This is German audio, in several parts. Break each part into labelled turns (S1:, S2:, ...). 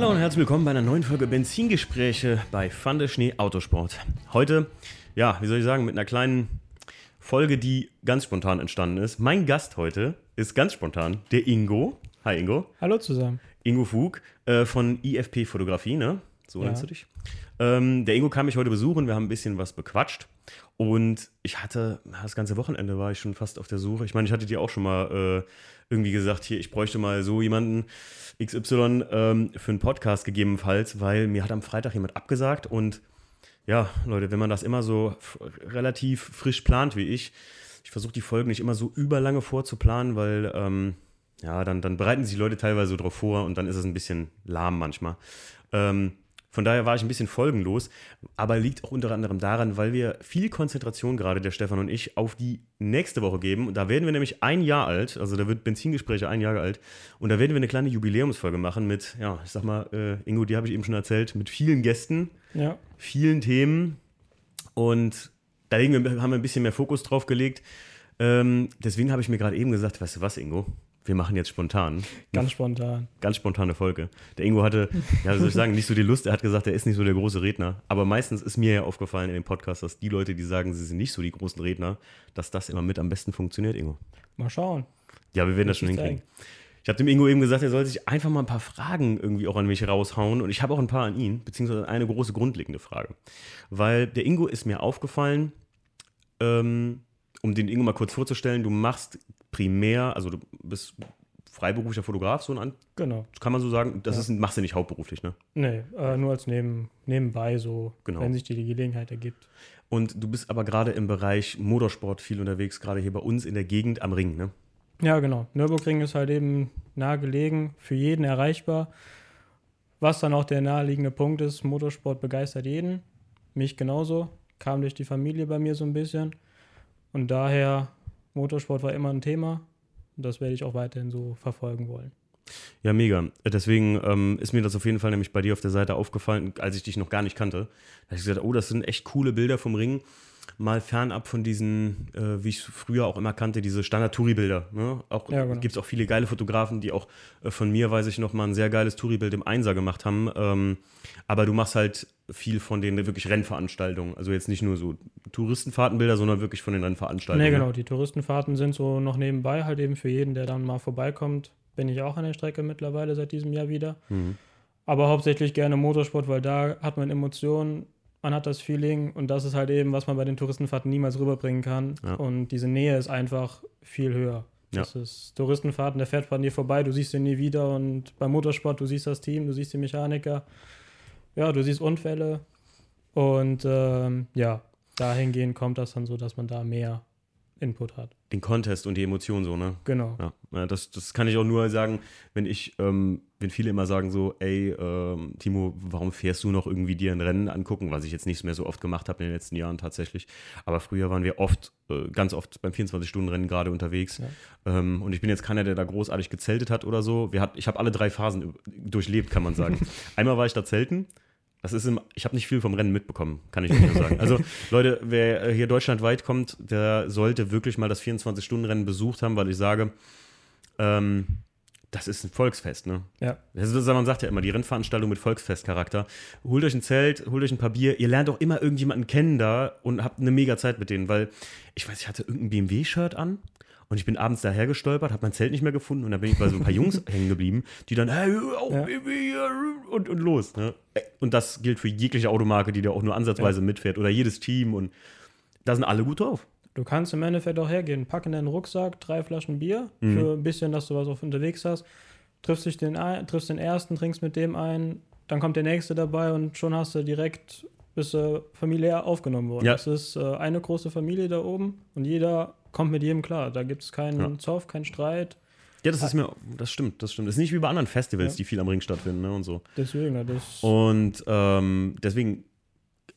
S1: Hallo und herzlich willkommen bei einer neuen Folge Benzingespräche bei Fande Schnee Autosport. Heute, ja, wie soll ich sagen, mit einer kleinen Folge, die ganz spontan entstanden ist. Mein Gast heute ist ganz spontan der Ingo. Hi Ingo.
S2: Hallo zusammen.
S1: Ingo Fug äh, von IFP Fotografie, ne? So
S2: Ja.
S1: nennst du dich. Ähm, der Ingo kam mich heute besuchen, wir haben ein bisschen was bequatscht. Und ich hatte, das ganze Wochenende war ich schon fast auf der Suche. Ich meine, ich hatte dir auch schon mal äh, irgendwie gesagt, hier, ich bräuchte mal so jemanden XY ähm, für einen Podcast gegebenenfalls, weil mir hat am Freitag jemand abgesagt. Und ja, Leute, wenn man das immer so relativ frisch plant wie ich, ich versuche die Folgen nicht immer so überlange vorzuplanen, weil ähm, ja, dann, dann bereiten sich die Leute teilweise so drauf vor und dann ist es ein bisschen lahm manchmal. Ähm, von daher war ich ein bisschen folgenlos, aber liegt auch unter anderem daran, weil wir viel Konzentration gerade, der Stefan und ich, auf die nächste Woche geben. Und da werden wir nämlich ein Jahr alt, also da wird Benzingespräche ein Jahr alt. Und da werden wir eine kleine Jubiläumsfolge machen mit, ja, ich sag mal, äh, Ingo, die habe ich eben schon erzählt, mit vielen Gästen
S2: Ja,
S1: vielen Themen und da wir, haben wir ein bisschen mehr Fokus drauf gelegt. Ähm, deswegen habe ich mir gerade eben gesagt, weißt du was, Ingo? Wir machen jetzt spontan,
S2: ganz spontan.
S1: ganz spontane Folge. Der Ingo hatte, ja, soll ich sagen, nicht so die Lust. Er hat gesagt, er ist nicht so der große Redner. Aber meistens ist mir ja aufgefallen in dem Podcast, dass die Leute, die sagen, sie sind nicht so die großen Redner, dass das immer mit am besten funktioniert, Ingo.
S2: Mal schauen.
S1: Ja, wir werden das schon hinkriegen. Ich habe dem Ingo eben gesagt, er soll sich einfach mal ein paar Fragen irgendwie auch an mich raushauen. Und ich habe auch ein paar an ihn, beziehungsweise eine große grundlegende Frage. Weil der Ingo ist mir aufgefallen, ähm, um den Ingo mal kurz vorzustellen, du machst primär, also du bist freiberuflicher Fotograf, so ein,
S2: Genau.
S1: kann man so sagen. Das
S2: Ja.
S1: ist, machst du nicht hauptberuflich, ne?
S2: Nee, äh, nur als neben, nebenbei, so,
S1: Genau.
S2: wenn sich die Gelegenheit ergibt.
S1: Und du bist aber gerade im Bereich Motorsport viel unterwegs, gerade hier bei uns in der Gegend am Ring, ne?
S2: Ja, genau. Nürburgring ist halt eben nah gelegen, für jeden erreichbar. Was dann auch der naheliegende Punkt ist, Motorsport begeistert jeden. Mich genauso. Kam durch die Familie bei mir so ein bisschen. Und daher, Motorsport war immer ein Thema. Und das werde ich auch weiterhin so verfolgen wollen.
S1: Ja, mega. Deswegen ähm, ist mir das auf jeden Fall nämlich bei dir auf der Seite aufgefallen, als ich dich noch gar nicht kannte. Da habe ich gesagt, oh, das sind echt coole Bilder vom Ring. Mal fernab von diesen, äh, wie ich es früher auch immer kannte, diese Standard-Touri-Bilder. Ne? Auch
S2: Ja, genau.
S1: gibt es auch viele geile Fotografen, die auch äh, von mir, weiß ich noch, mal ein sehr geiles Touri-Bild im Einser gemacht haben. Ähm, aber du machst halt viel von den wirklich Rennveranstaltungen. Also jetzt nicht nur so Touristenfahrtenbilder, sondern wirklich von den Rennveranstaltungen.
S2: Nee,
S1: ne?
S2: genau. Die Touristenfahrten sind so noch nebenbei, halt eben für jeden, der dann mal vorbeikommt. Bin ich auch an der Strecke mittlerweile seit diesem Jahr wieder.
S1: Mhm.
S2: Aber hauptsächlich gerne Motorsport, weil da hat man Emotionen, man hat das Feeling und das ist halt eben, was man bei den Touristenfahrten niemals rüberbringen kann.
S1: Ja.
S2: Und diese Nähe ist einfach viel höher.
S1: Ja.
S2: Das ist Touristenfahrten, der fährt an dir vorbei, du siehst ihn nie wieder und beim Motorsport, du siehst das Team, du siehst die Mechaniker, ja, du siehst Unfälle und ähm, ja, dahingehend kommt das dann so, dass man da mehr Input hat.
S1: Den Contest und die Emotion so, ne?
S2: Genau.
S1: Ja, ja, das, das kann ich auch nur sagen, wenn ich, ähm, wenn viele immer sagen so, ey, ähm, Timo, warum fährst du noch irgendwie dir ein Rennen angucken, was ich jetzt nicht mehr so oft gemacht habe in den letzten Jahren tatsächlich. Aber früher waren wir oft, äh, ganz oft beim 24-Stunden-Rennen gerade unterwegs.
S2: Ja.
S1: Ähm, und ich bin jetzt keiner, der da großartig gezeltet hat oder so. Wir hat, ich habe alle drei Phasen durchlebt, kann man sagen. Einmal war ich da zelten. Das ist im, ich habe nicht viel vom Rennen mitbekommen, kann ich nicht nur sagen. Also, Leute, wer äh, hier deutschlandweit kommt, der sollte wirklich mal das 24-Stunden-Rennen besucht haben, weil ich sage, ähm, das ist ein Volksfest, ne?
S2: Ja.
S1: Das ist, man sagt ja immer, die Rennveranstaltung mit Volksfestcharakter. Holt euch ein Zelt, holt euch ein paar Bier, ihr lernt auch immer irgendjemanden kennen da und habt eine mega Zeit mit denen, weil ich weiß, ich hatte irgendein BMW-Shirt an und ich bin abends daher gestolpert, habe mein Zelt nicht mehr gefunden und dann bin ich bei so ein paar Jungs hängen geblieben, die dann, hey, auch
S2: Ja.
S1: BMW hier und, und los. Ne? Und das gilt für jegliche Automarke, die da auch nur ansatzweise mitfährt oder jedes Team und da sind alle gut drauf.
S2: Du kannst im Endeffekt auch hergehen, pack in deinen Rucksack drei Flaschen Bier
S1: Mhm.
S2: für ein bisschen, dass du was auf unterwegs hast. Triffst dich den ein, triffst den ersten, trinkst mit dem ein, dann kommt der nächste dabei und schon hast du direkt bist du familiär aufgenommen worden.
S1: Ja.
S2: Es ist äh, eine große Familie da oben und jeder kommt mit jedem klar. Da gibt es keinen
S1: Ja.
S2: Zoff, keinen Streit.
S1: Ja, das ist mir, das stimmt, das stimmt. Das ist nicht wie bei anderen Festivals,
S2: Ja.
S1: die viel am Ring stattfinden ne, und so.
S2: Deswegen, ja, das
S1: Und ähm, deswegen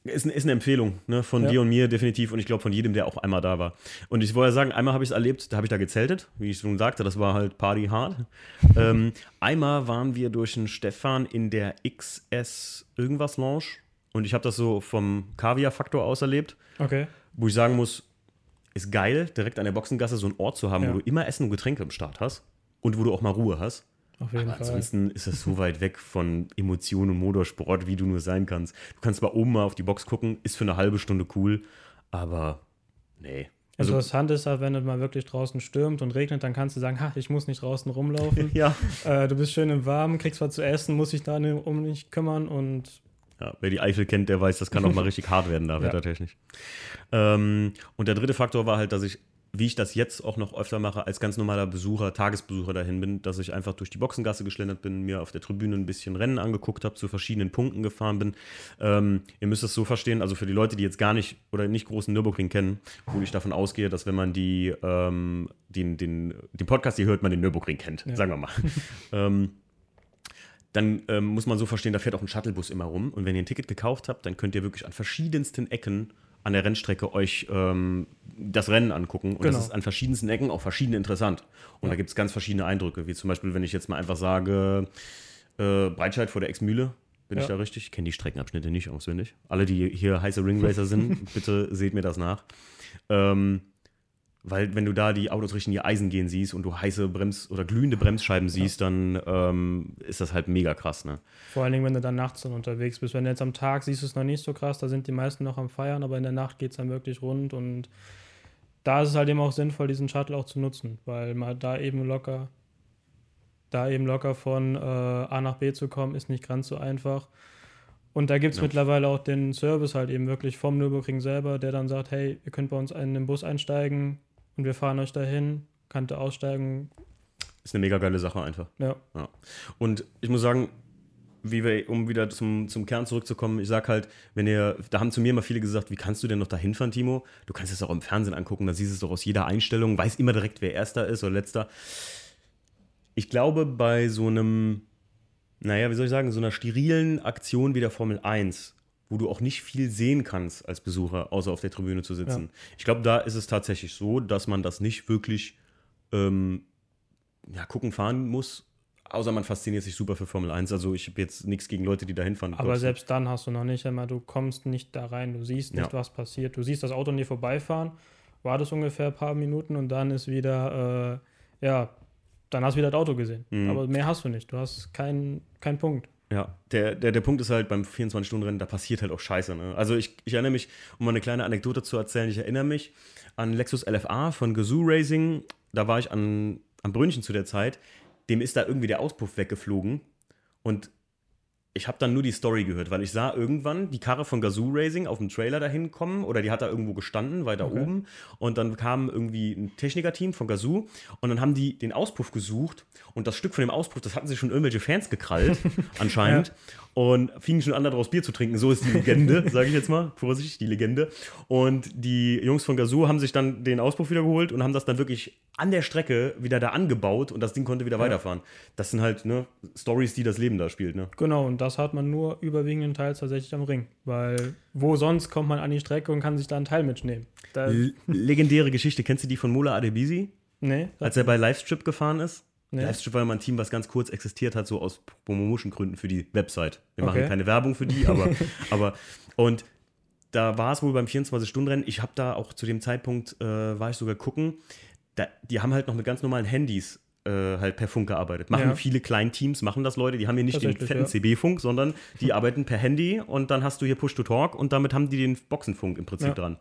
S1: ist, ist eine Empfehlung ne, von
S2: Ja.
S1: dir und mir definitiv und ich glaube von jedem, der auch einmal da war. Und ich wollte sagen, einmal habe ich es erlebt, da habe ich da gezeltet, wie ich schon sagte, das war halt Party hard. ähm, einmal waren wir durch den Stefan in der XS irgendwas Lounge und ich habe das so vom Kaviar-Faktor aus erlebt,
S2: okay.
S1: wo ich sagen muss, ist geil, direkt an der Boxengasse so einen Ort zu haben,
S2: Ja.
S1: wo du immer Essen und Getränke im Start hast und wo du auch mal Ruhe hast.
S2: Auf jeden
S1: Aber
S2: Fall.
S1: ansonsten ist das so weit weg von Emotionen und Motorsport, wie du nur sein kannst. Du kannst zwar oben mal auf die Box gucken, ist für eine halbe Stunde cool, aber nee. Also,
S2: Interessant ist halt, wenn es mal wirklich draußen stürmt und regnet, dann kannst du sagen, ha, ich muss nicht draußen rumlaufen.
S1: ja.
S2: äh, du bist schön im Warmen, kriegst was zu essen, muss dich da um nicht kümmern und
S1: ja. Wer die Eifel kennt, der weiß, das kann auch mal richtig hart werden da,
S2: Ja.
S1: wettertechnisch. Ähm, und der dritte Faktor war halt, dass ich, wie ich das jetzt auch noch öfter mache, als ganz normaler Besucher, Tagesbesucher dahin bin, dass ich einfach durch die Boxengasse geschlendert bin, mir auf der Tribüne ein bisschen Rennen angeguckt habe, zu verschiedenen Punkten gefahren bin. Ähm, ihr müsst es so verstehen, also für die Leute, die jetzt gar nicht oder nicht großen Nürburgring kennen, wo ich davon ausgehe, dass wenn man die, ähm, den, den, den Podcast hier hört, man den Nürburgring kennt,
S2: Ja.
S1: sagen wir mal. ähm, dann ähm, muss man so verstehen, da fährt auch ein Shuttlebus immer rum. Und wenn ihr ein Ticket gekauft habt, dann könnt ihr wirklich an verschiedensten Ecken an der Rennstrecke euch ähm, das Rennen angucken. Und
S2: Genau.
S1: das ist an verschiedensten Ecken auch verschieden interessant. Und da gibt es ganz verschiedene Eindrücke, wie zum Beispiel, wenn ich jetzt mal einfach sage, äh, Breitscheid vor der Ex-Mühle. Bin ich
S2: Ja.
S1: da richtig? Ich kenne die Streckenabschnitte nicht auswendig. Alle, die hier heiße Ringracer sind, bitte seht mir das nach. Ähm, weil wenn du da die Autos Richtung die Eisen gehen siehst und du heiße Brems- oder glühende Bremsscheiben siehst, dann ähm, ist das halt mega krass, ne?
S2: vor allen Dingen, wenn du dann nachts dann unterwegs bist. Wenn du jetzt am Tag siehst du es noch nicht so krass, da sind die meisten noch am Feiern, aber in der Nacht geht es dann wirklich rund und da ist es halt eben auch sinnvoll, diesen Shuttle auch zu nutzen, weil man da eben locker, da eben locker von äh, A nach B zu kommen, ist nicht ganz so einfach. Und da gibt es
S1: Ja.
S2: mittlerweile auch den Service halt eben wirklich vom Nürburgring selber, der dann sagt, hey, ihr könnt bei uns in den Bus einsteigen und wir fahren euch dahin, könnt ihr aussteigen.
S1: Ist eine mega geile Sache einfach.
S2: Ja,
S1: Und ich muss sagen, wie wir, um wieder zum, zum Kern zurückzukommen, ich sag halt, wenn ihr, da haben zu mir immer viele gesagt, wie kannst du denn noch da hinfahren, Timo? Du kannst es auch im Fernsehen angucken, da siehst du es doch aus jeder Einstellung, weiß immer direkt, wer erster ist oder letzter. Ich glaube, bei so einem, naja, wie soll ich sagen, so einer sterilen Aktion wie der Formel 1, wo du auch nicht viel sehen kannst als Besucher, außer auf der Tribüne zu sitzen. Ich glaube, da ist es tatsächlich so, dass man das nicht wirklich ähm, ja, gucken, fahren muss. Außer man fasziniert sich super für Formel 1. Also ich habe jetzt nichts gegen Leute, die da hinfahren.
S2: Aber selbst dann hast du noch nicht einmal, du kommst nicht da rein, du siehst nicht,
S1: Ja.
S2: was passiert. Du siehst das Auto an dir vorbeifahren, wartest ungefähr ein paar Minuten und dann ist wieder, äh, ja, dann hast du wieder das Auto gesehen.
S1: Mhm.
S2: Aber mehr hast du nicht. Du hast keinen keinen Punkt.
S1: Ja, der, der, der Punkt ist halt beim 24-Stunden-Rennen, da passiert halt auch Scheiße. Ne? Also ich, ich erinnere mich, um mal eine kleine Anekdote zu erzählen, ich erinnere mich an Lexus LFA von Gazoo Racing. Da war ich an, am Brünnchen zu der Zeit. Dem ist da irgendwie der Auspuff weggeflogen. Und ich habe dann nur die Story gehört, weil ich sah irgendwann die Karre von Gazoo Racing auf dem Trailer dahin kommen oder die hat da irgendwo gestanden, weiter
S2: Okay.
S1: oben. Und dann kam irgendwie ein Technikerteam von Gazoo und dann haben die den Auspuff gesucht und das Stück von dem Auspuff, das hatten sich schon irgendwelche Fans gekrallt, anscheinend. Und fingen schon an, daraus Bier zu trinken. So ist die Legende, sage ich jetzt mal. Vorsicht, die Legende. Und die Jungs von Gazoo haben sich dann den Auspuff wieder geholt und haben das dann wirklich an der Strecke wieder da angebaut und das Ding konnte wieder weiterfahren. Das sind halt ne, Stories, die das Leben da spielt. Ne?
S2: Genau, und das hat man nur überwiegenden Teils tatsächlich am Ring. Weil wo sonst kommt man an die Strecke und kann sich da einen Teil mitnehmen? Da,
S1: legendäre Geschichte, kennst du die von Mola Adebisi?
S2: nee,
S1: Als er bei Livestrip gefahren ist?
S2: nee.
S1: Livestrip war immer ein Team, was ganz kurz existiert hat, so aus Promotion-Gründen für die Website. Wir machen
S2: Okay.
S1: keine Werbung für die, aber, aber und da war es wohl beim 24-Stunden-Rennen. Ich habe da auch zu dem Zeitpunkt, äh, war ich sogar gucken, da, die haben halt noch mit ganz normalen Handys äh, halt per Funk gearbeitet. Machen
S2: Ja.
S1: viele Kleinteams, machen das Leute, die haben hier nicht den fetten
S2: ja.
S1: CB-Funk, sondern die arbeiten per Handy und dann hast du hier Push-to-Talk und damit haben die den Boxenfunk im Prinzip
S2: Ja.
S1: dran.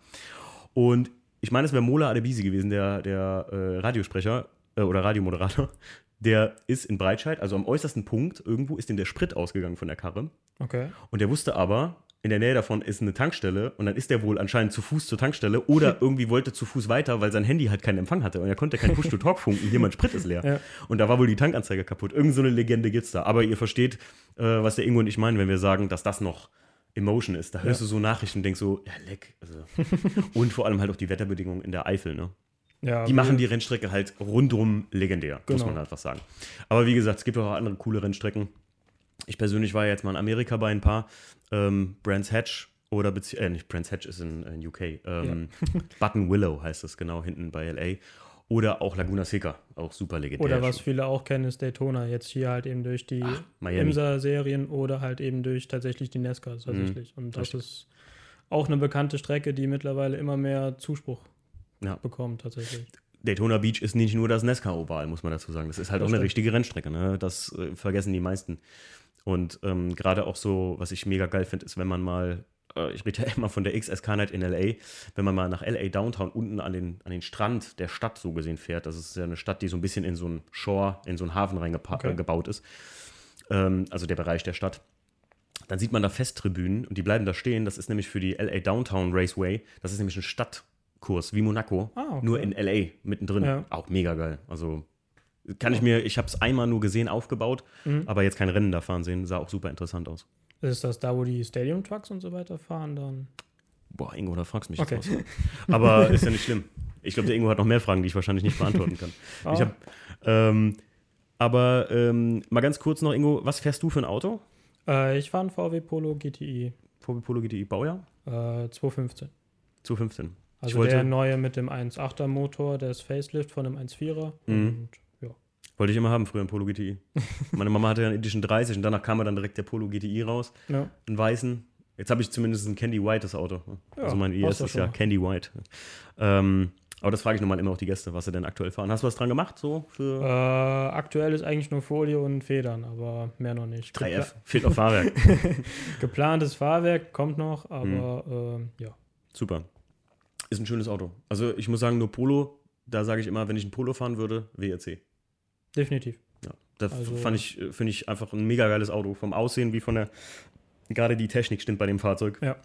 S1: Und ich meine, es wäre Mola Adebisi gewesen, der, der äh, Radiosprecher äh, oder Radiomoderator. Der ist in Breitscheid, also am äußersten Punkt, irgendwo ist ihm der Sprit ausgegangen von der Karre.
S2: Okay.
S1: Und der wusste aber, in der Nähe davon ist eine Tankstelle und dann ist der wohl anscheinend zu Fuß zur Tankstelle oder irgendwie wollte zu Fuß weiter, weil sein Handy halt keinen Empfang hatte und er konnte kein Push-to-Talk funken, hier mein Sprit ist leer.
S2: Ja.
S1: Und da war wohl die Tankanzeige kaputt. Irgend so eine Legende gibt's da. Aber ihr versteht, äh, was der Ingo und ich meinen, wenn wir sagen, dass das noch Emotion ist. Da hörst
S2: Ja.
S1: du so Nachrichten und denkst so, ja, leck. Also. und vor allem halt auch die Wetterbedingungen in der Eifel, ne?
S2: Ja,
S1: Die machen die Rennstrecke halt rundrum legendär, muss
S2: Genau.
S1: man einfach sagen. Aber wie gesagt, es gibt auch andere coole Rennstrecken. Ich persönlich war jetzt mal in Amerika bei ein paar. Ähm, Brands Hatch oder bezieh äh, nicht Brands Hatch ist in, in UK. Ähm, Button Willow heißt es genau hinten bei LA. Oder auch Laguna Seca, auch super legendär.
S2: Oder was viele auch kennen, ist Daytona. Jetzt hier halt eben durch die. IMSA-Serien oder halt eben durch tatsächlich die NASCAR tatsächlich. Und das
S1: Mhm. Richtig.
S2: ist auch eine bekannte Strecke, die mittlerweile immer mehr Zuspruch
S1: Ja.
S2: bekommt tatsächlich.
S1: Daytona Beach ist nicht nur das Nesca-Oval, muss man dazu sagen. Das ist halt
S2: Das
S1: auch eine
S2: stimmt.
S1: richtige Rennstrecke. Ne? Das äh, vergessen die meisten. Und ähm, gerade auch so, was ich mega geil finde, ist, wenn man mal, äh, ich rede ja immer von der XSK Night in LA, wenn man mal nach LA Downtown unten an den, an den Strand der Stadt so gesehen fährt. Das ist ja eine Stadt, die so ein bisschen in so einen Shore, in so einen Hafen reingebaut
S2: Okay.
S1: ist. Ähm, also der Bereich der Stadt. Dann sieht man da Festtribünen und die bleiben da stehen. Das ist nämlich für die LA Downtown Raceway. Das ist nämlich ein Stadtkurs wie Monaco,
S2: Ah, okay.
S1: nur in LA mittendrin.
S2: Ja.
S1: Auch mega geil. Also kann ich mir, ich habe es einmal nur gesehen, aufgebaut, aber jetzt kein Rennen da fahren sehen. Sah auch super interessant aus.
S2: Ist das da, wo die Stadium Trucks und so weiter fahren dann?
S1: Boah, Ingo, da fragst du mich
S2: Okay.
S1: jetzt was. Aber ist ja nicht schlimm. Ich glaube, der Ingo hat noch mehr Fragen, die ich wahrscheinlich nicht beantworten kann.
S2: Ah.
S1: Ich hab, ähm, aber ähm, mal ganz kurz noch, Ingo, was fährst du für ein Auto?
S2: Äh, ich fahre einen VW Polo GTI
S1: VW Polo GTI Baujahr?
S2: äh, 215.
S1: Zu 15.
S2: Also
S1: ich wollte,
S2: der neue mit dem 1.8er Motor, der ist Facelift von dem 1.4er.
S1: Mhm.
S2: Und.
S1: Wollte ich immer haben, früher ein Polo GTI. Meine Mama hatte ja einen Edition 30 und danach kam er dann direkt der Polo GTI raus,
S2: ja.
S1: einen weißen. Jetzt habe ich zumindest ein Candy White, das Auto.
S2: Ja,
S1: also mein IS ist ja. Candy White. Ähm, aber das frage ich nochmal immer auch die Gäste, was sie denn aktuell fahren. Hast du was dran gemacht? So für
S2: Äh, aktuell ist eigentlich nur Folie und Federn, aber mehr noch nicht.
S1: 3F? Fehlt noch Fahrwerk.
S2: Geplantes Fahrwerk kommt noch,
S1: Mhm.
S2: aber ähm, ja.
S1: Super. Ist ein schönes Auto. Also ich muss sagen, nur Polo, da sage ich immer, wenn ich ein Polo fahren würde, WRC.
S2: Definitiv.
S1: Ja, da
S2: Also-
S1: fand ich, äh, finde ich einfach ein mega geiles Auto. Vom Aussehen wie von der, gerade die Technik stimmt bei dem Fahrzeug.
S2: Ja.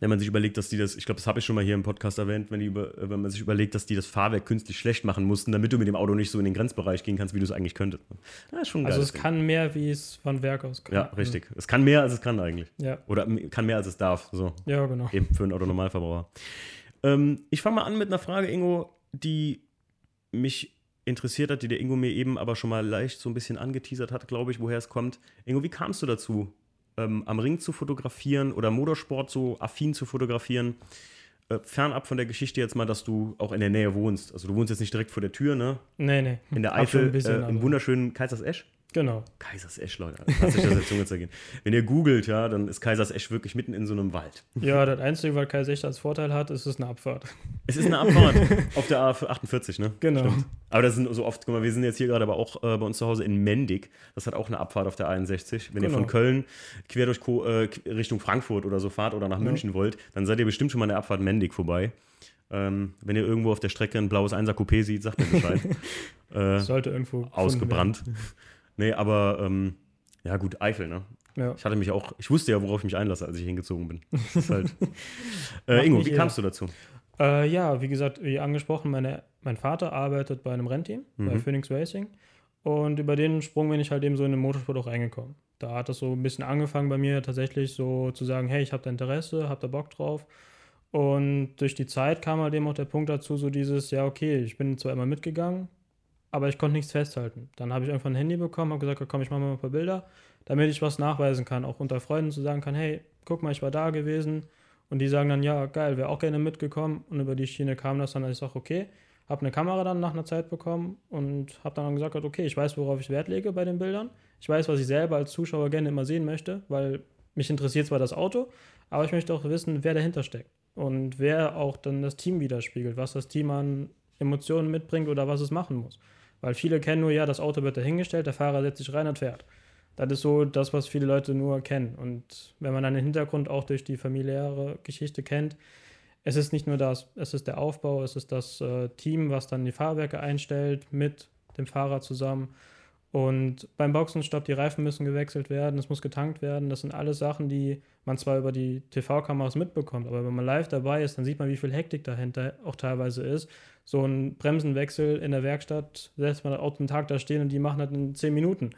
S1: Wenn man sich überlegt, dass die das, ich glaube, das habe ich schon mal hier im Podcast erwähnt, wenn, die über, äh, wenn man sich überlegt, dass die das Fahrwerk künstlich schlecht machen mussten, damit du mit dem Auto nicht so in den Grenzbereich gehen kannst, wie du es eigentlich könntest. Ja, schon
S2: Also
S1: geiles
S2: es
S1: Ding.
S2: kann mehr, wie es von Werk aus kann.
S1: Ja, richtig. Es kann mehr, als es kann eigentlich.
S2: Ja,
S1: Oder kann mehr, als es darf. So.
S2: ja genau.
S1: Eben für einen Autonormalverbraucher. Ähm, ich fange mal an mit einer Frage, Ingo, die mich interessiert hat, die der Ingo mir eben aber schon mal leicht so ein bisschen angeteasert hat, glaube ich, woher es kommt. Ingo, wie kamst du dazu, ähm, am Ring zu fotografieren oder Motorsport so affin zu fotografieren? Äh, fernab von der Geschichte jetzt mal, dass du auch in der Nähe wohnst. Also du wohnst jetzt nicht direkt vor der Tür, ne?
S2: Nee, nee.
S1: In der Eifel,
S2: bisschen,
S1: äh, im wunderschönen Kaisers Esch.
S2: Genau.
S1: Kaisers Esch, Leute. Lass sich das der Zunge zergehen. Wenn ihr googelt, ja, dann ist Kaisers Esch wirklich mitten in so einem Wald.
S2: Ja, das Einzige, was Kai Sechter als Vorteil hat, ist es eine Abfahrt.
S1: Es ist eine Abfahrt auf der A48, ne?
S2: Genau.
S1: Aber das sind so oft, guck mal, wir sind jetzt hier gerade aber auch äh, bei uns zu Hause in Mendig. Das hat auch eine Abfahrt auf der 61. Wenn ihr
S2: Genau.
S1: von Köln quer durch Ko äh, Richtung Frankfurt oder so fahrt oder nach
S2: Ja.
S1: München wollt, dann seid ihr bestimmt schon mal an der Abfahrt Mendig vorbei. Ähm, wenn ihr irgendwo auf der Strecke ein blaues 1er Coupé seht, sagt mir Bescheid. äh,
S2: Sollte irgendwo.
S1: ausgebrannt. Nee, aber ähm, ja gut, Eifel, ne?
S2: Ja.
S1: Ich hatte mich auch, ich wusste ja, worauf ich mich einlasse, als ich hingezogen bin. Halt. äh, Ingo, wie
S2: jeder.
S1: kamst du dazu?
S2: Äh, ja, wie gesagt, wie angesprochen, meine, mein Vater arbeitet bei einem Rennteam, bei
S1: Mhm.
S2: Phoenix Racing. Und über den Sprung bin ich halt eben so in den Motorsport auch reingekommen. Da hat das so ein bisschen angefangen bei mir tatsächlich so zu sagen, hey, ich habe da Interesse, habe da Bock drauf. Und durch die Zeit kam halt eben auch der Punkt dazu, so dieses, ja, okay, ich bin zwar immer mitgegangen, aber ich konnte nichts festhalten. Dann habe ich einfach ein Handy bekommen, habe gesagt, komm, ich mache mal ein paar Bilder, damit ich was nachweisen kann, auch unter Freunden zu sagen kann, hey, guck mal, ich war da gewesen. Und die sagen dann, ja, geil, wäre auch gerne mitgekommen. Und über die Schiene kam das dann, dass ich sage, okay, habe eine Kamera dann nach einer Zeit bekommen und habe dann gesagt, okay, ich weiß, worauf ich Wert lege bei den Bildern. Ich weiß, was ich selber als Zuschauer gerne immer sehen möchte, weil mich interessiert zwar das Auto, aber ich möchte auch wissen, wer dahinter steckt und wer auch dann das Team widerspiegelt, was das Team an Emotionen mitbringt oder was es machen muss. Weil viele kennen nur, ja, das Auto wird dahingestellt, der Fahrer setzt sich rein und fährt. Das ist so das, was viele Leute nur kennen. Und wenn man dann den Hintergrund auch durch die familiäre Geschichte kennt, es ist nicht nur das, es ist der Aufbau, es ist das äh, Team, was dann die Fahrwerke einstellt mit dem Fahrer zusammen. Und beim Boxenstopp, die Reifen müssen gewechselt werden, es muss getankt werden. Das sind alles Sachen, die man zwar über die TV-Kameras mitbekommt, aber wenn man live dabei ist, dann sieht man, wie viel Hektik dahinter auch teilweise ist. So ein Bremsenwechsel in der Werkstatt, lässt man Auto einen Tag da stehen und die machen das in 10 Minuten.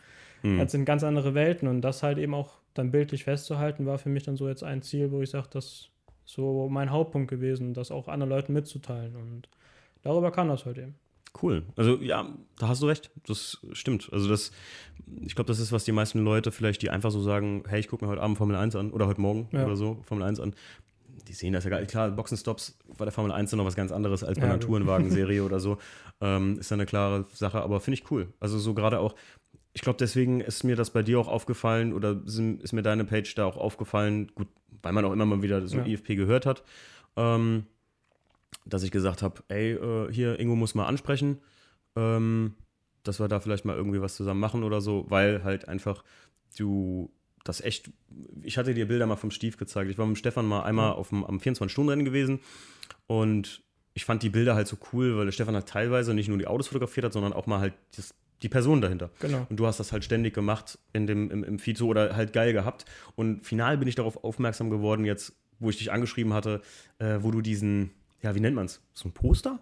S1: Hm.
S2: Das sind ganz andere Welten und das halt eben auch dann bildlich festzuhalten, war für mich dann so jetzt ein Ziel, wo ich sage, das ist so mein Hauptpunkt gewesen, das auch anderen Leuten mitzuteilen. Und darüber kann das halt eben.
S1: Cool. Also ja, da hast du recht. Das stimmt. Also das, ich glaube, das ist, was die meisten Leute vielleicht, die einfach so sagen, hey, ich gucke mir heute Abend Formel 1 an oder heute Morgen
S2: Ja.
S1: oder so Formel 1 an. Die sehen das ja gar nicht. Klar, Boxenstops bei der Formel 1 ist noch was ganz anderes als bei einer. Tourenwagen-Serie oder so. Ähm, ist ja eine klare Sache, aber finde ich cool. Also so gerade auch, ich glaube, deswegen ist mir das bei dir auch aufgefallen oder sind, ist mir deine Page da auch aufgefallen, gut, weil man auch immer mal wieder so
S2: Ja.
S1: IFP gehört hat. Ähm, dass ich gesagt habe, ey, äh, hier, Ingo muss mal ansprechen, ähm, dass wir da vielleicht mal irgendwie was zusammen machen oder so, weil halt einfach du das echt, ich hatte dir Bilder mal vom Stief gezeigt. Ich war mit Stefan mal einmal auf dem, am 24-Stunden-Rennen gewesen und ich fand die Bilder halt so cool, weil der Stefan halt teilweise nicht nur die Autos fotografiert hat, sondern auch mal halt das, die Person dahinter.
S2: Genau.
S1: Und du hast das halt ständig gemacht in dem, im, im Feed so oder halt geil gehabt. Und final bin ich darauf aufmerksam geworden, jetzt, wo ich dich angeschrieben hatte, äh, wo du diesen, ja, wie nennt man es? So ein Poster?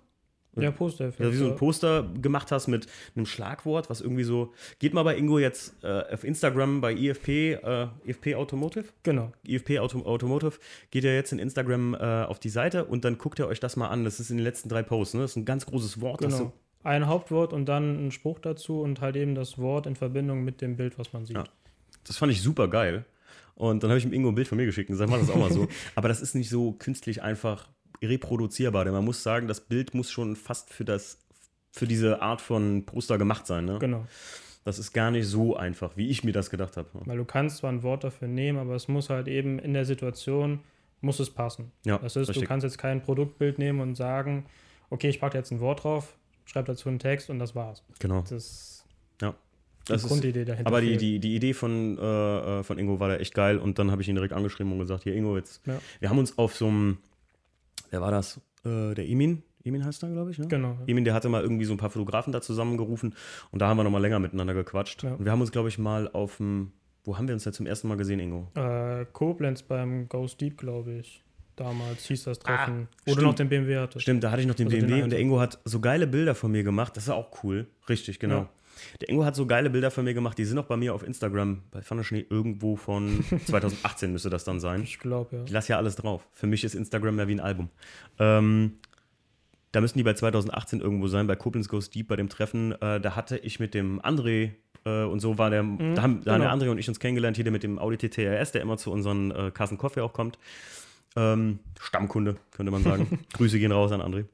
S2: Ja, Poster.
S1: Ja, wie so ein Poster gemacht hast mit einem Schlagwort, was irgendwie so. Geht mal bei Ingo jetzt äh, auf Instagram bei IFP, äh, IFP Automotive?
S2: Genau.
S1: IFP Auto, Automotive. Geht ihr jetzt in Instagram äh, auf die Seite und dann guckt ihr euch das mal an. Das ist in den letzten drei Posts. Ne? Das ist ein ganz großes Wort.
S2: Genau. Ein Hauptwort und dann ein Spruch dazu und halt eben das Wort in Verbindung mit dem Bild, was man sieht.
S1: Ja. Das fand ich super geil. Und dann habe ich ihm Ingo ein Bild von mir geschickt und gesagt, mach das auch mal so. Aber das ist nicht so künstlich einfach reproduzierbar. Denn man muss sagen, das Bild muss schon fast für das für diese Art von Poster gemacht sein. Ne?
S2: Genau.
S1: Das ist gar nicht so einfach, wie ich mir das gedacht habe.
S2: Weil du kannst zwar ein Wort dafür nehmen, aber es muss halt eben in der Situation, muss es passen.
S1: Ja,
S2: Das ist, du
S1: richtig.
S2: kannst jetzt kein Produktbild nehmen und sagen, okay, ich packe jetzt ein Wort drauf, schreibe dazu einen Text und das war's.
S1: Genau.
S2: Das ist
S1: Ja.
S2: die
S1: ist,
S2: Grundidee dahinter.
S1: aber die, die, die Idee von, äh, äh, von Ingo war da echt geil und dann habe ich ihn direkt angeschrieben und gesagt, hier Ingo, jetzt.
S2: Ja.
S1: Wir haben uns auf so einem, wer war das? Äh, der Emin? Emin heißt er, glaube ich, ne?
S2: Genau.
S1: Emin, der hatte mal irgendwie so ein paar Fotografen da zusammengerufen und da haben wir nochmal länger miteinander gequatscht.
S2: Ja.
S1: Und wir haben uns, glaube ich, mal auf dem, wo haben wir uns da zum ersten Mal gesehen, Ingo?
S2: Äh, Koblenz beim Ghost Deep, glaube ich. Damals hieß das Treffen.
S1: Ah,
S2: Wo du
S1: stimmt.
S2: noch den BMW hattest.
S1: Stimmt, da hatte ich noch den
S2: Also den
S1: BMW und der. Ingo hat so geile Bilder von mir gemacht. Das ist auch cool. Richtig, genau.
S2: Ja.
S1: Der Ingo hat so geile Bilder von mir gemacht. Die sind auch bei mir auf Instagram. Bei Pfanne Schnee irgendwo von 2018 müsste das dann sein.
S2: Ich glaube, ja.
S1: Ich lasse ja alles drauf. Für mich ist Instagram ja wie ein Album. Ähm, da müssen die bei 2018 irgendwo sein, bei Koblenz Goes Deep, bei dem Treffen. Äh, da hatte ich mit dem André äh, und so war der, da haben, da haben der
S2: genau.
S1: André und ich uns kennengelernt, hier der mit dem Audi TTRS, der immer zu unseren äh, Kassen Coffee auch kommt. Ähm, Stammkunde, könnte man sagen. Grüße gehen raus an André.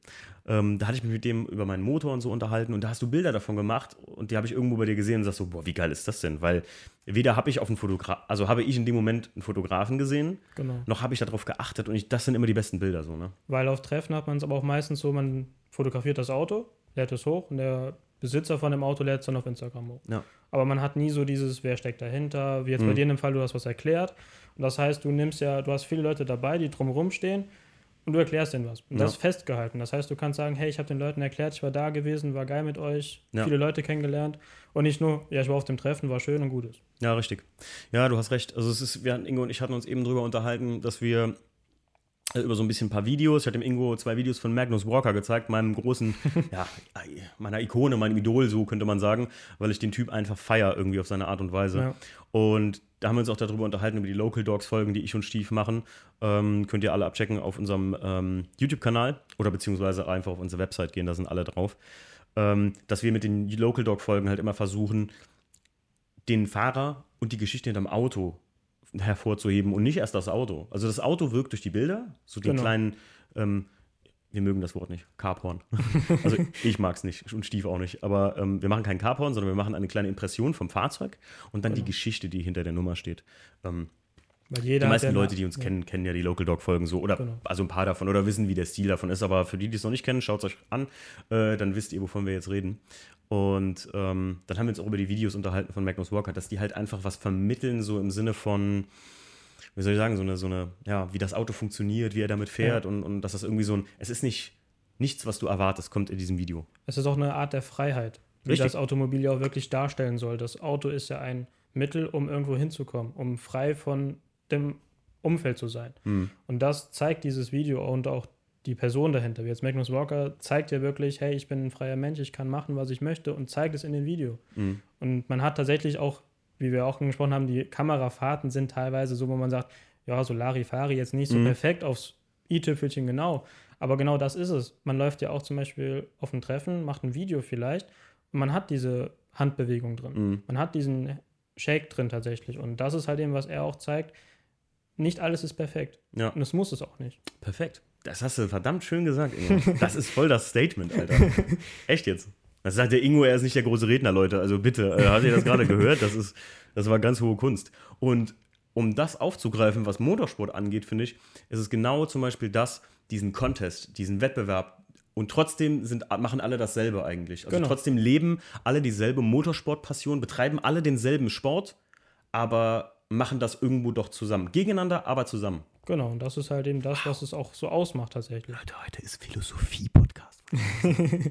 S1: Ähm, da hatte ich mich mit dem über meinen Motor und so unterhalten und da hast du Bilder davon gemacht und die habe ich irgendwo bei dir gesehen und sagst so, boah, wie geil ist das denn? Weil weder habe ich auf einen Fotograf, also habe ich in dem Moment einen Fotografen gesehen,
S2: Genau.
S1: noch habe ich darauf geachtet und ich, das sind immer die besten Bilder so, ne?
S2: Weil auf Treffen hat man es aber auch meistens so, man fotografiert das Auto, lädt es hoch und der Besitzer von dem Auto lädt es dann auf Instagram hoch.
S1: Ja.
S2: Aber man hat nie so dieses, wer steckt dahinter, wie jetzt
S1: Mhm.
S2: bei dir in dem Fall, du hast was erklärt. Und das heißt, du nimmst ja, du hast viele Leute dabei, die drumherum stehen und du erklärst denen was. Und das
S1: Ja.
S2: ist festgehalten. Das heißt, du kannst sagen, hey, ich habe den Leuten erklärt, ich war da gewesen, war geil mit euch,
S1: Ja.
S2: viele Leute kennengelernt. Und nicht nur, ja, ich war auf dem Treffen, war schön und gut ist.
S1: Ja, richtig. Ja, du hast recht. Also es ist, wir hatten, Ingo und ich hatten uns eben drüber unterhalten, dass wir über so ein bisschen ein paar Videos, ich hatte dem Ingo zwei Videos von Magnus Walker gezeigt, meinem großen, ja, meiner Ikone, meinem Idol, so könnte man sagen, weil ich den Typ einfach feier irgendwie auf seine Art und Weise.
S2: Ja.
S1: Und da haben wir uns auch darüber unterhalten, über die Local Dogs Folgen, die ich und Stief machen. Ähm, könnt ihr alle abchecken auf unserem ähm, YouTube-Kanal oder beziehungsweise einfach auf unsere Website gehen, da sind alle drauf. Ähm, dass wir mit den Local Dog Folgen halt immer versuchen, den Fahrer und die Geschichte hinterm Auto hervorzuheben und nicht erst das Auto. Also das Auto wirkt durch die Bilder, so den
S2: Genau.
S1: kleinen, ähm, wir mögen das Wort nicht, Carporn. also ich mag es nicht und Stief auch nicht, aber ähm, wir machen kein Carporn, sondern wir machen eine kleine Impression vom Fahrzeug und dann die Geschichte, die hinter der Nummer steht. Ähm, die
S2: jeder hat
S1: meisten
S2: ja
S1: Leute, die uns
S2: ja.
S1: kennen, kennen ja die Local Dog Folgen so oder
S2: Genau.
S1: also ein paar davon oder wissen, wie der Stil davon ist. Aber für die, die es noch nicht kennen, schaut es euch an, äh, dann wisst ihr, wovon wir jetzt reden. Und ähm, dann haben wir uns auch über die Videos unterhalten von Magnus Walker, dass die halt einfach was vermitteln, so im Sinne von, wie soll ich sagen, so eine, so eine, ja, wie das Auto funktioniert, wie er damit fährt und, und dass das irgendwie so ein, es ist nicht nichts, was du erwartest, kommt in diesem Video.
S2: Es ist auch eine Art der Freiheit, wie
S1: Richtig.
S2: das Automobil ja auch wirklich darstellen soll. Das Auto ist ja ein Mittel, um irgendwo hinzukommen, um frei von dem Umfeld zu sein.
S1: Mhm.
S2: Und das zeigt dieses Video und auch die Person dahinter. Wie jetzt Magnus Walker zeigt ja wirklich, hey, ich bin ein freier Mensch, ich kann machen, was ich möchte und zeigt es in dem Video.
S1: Mhm.
S2: Und man hat tatsächlich auch, wie wir auch gesprochen haben, die Kamerafahrten sind teilweise so, wo man sagt, ja, so Larifari jetzt nicht so
S1: Mhm.
S2: perfekt aufs i-Tüpfelchen genau. Aber genau das ist es. Man läuft ja auch zum Beispiel auf ein Treffen, macht ein Video vielleicht und man hat diese Handbewegung drin.
S1: Mhm.
S2: Man hat diesen Shake drin tatsächlich. Und das ist halt eben, was er auch zeigt. Nicht alles ist perfekt.
S1: Ja.
S2: Und es muss es auch nicht.
S1: Perfekt. Das hast du verdammt schön gesagt, Ingo. Das ist voll das Statement, Alter. Echt jetzt. Das sagt der Ingo, er ist nicht der große Redner, Leute. Also bitte, äh, habt ihr das gerade gehört? Das, ist, das war ganz hohe Kunst. Und um das aufzugreifen, was Motorsport angeht, finde ich, ist es genau zum Beispiel das, diesen Contest, diesen Wettbewerb und trotzdem sind, machen alle dasselbe eigentlich. Also
S2: Genau.
S1: trotzdem leben alle dieselbe Motorsportpassion, betreiben alle denselben Sport, aber machen das irgendwo doch zusammen. Gegeneinander, aber zusammen.
S2: Genau, und das ist halt eben das, was es auch so ausmacht tatsächlich.
S1: Leute, heute ist Philosophie-Podcast.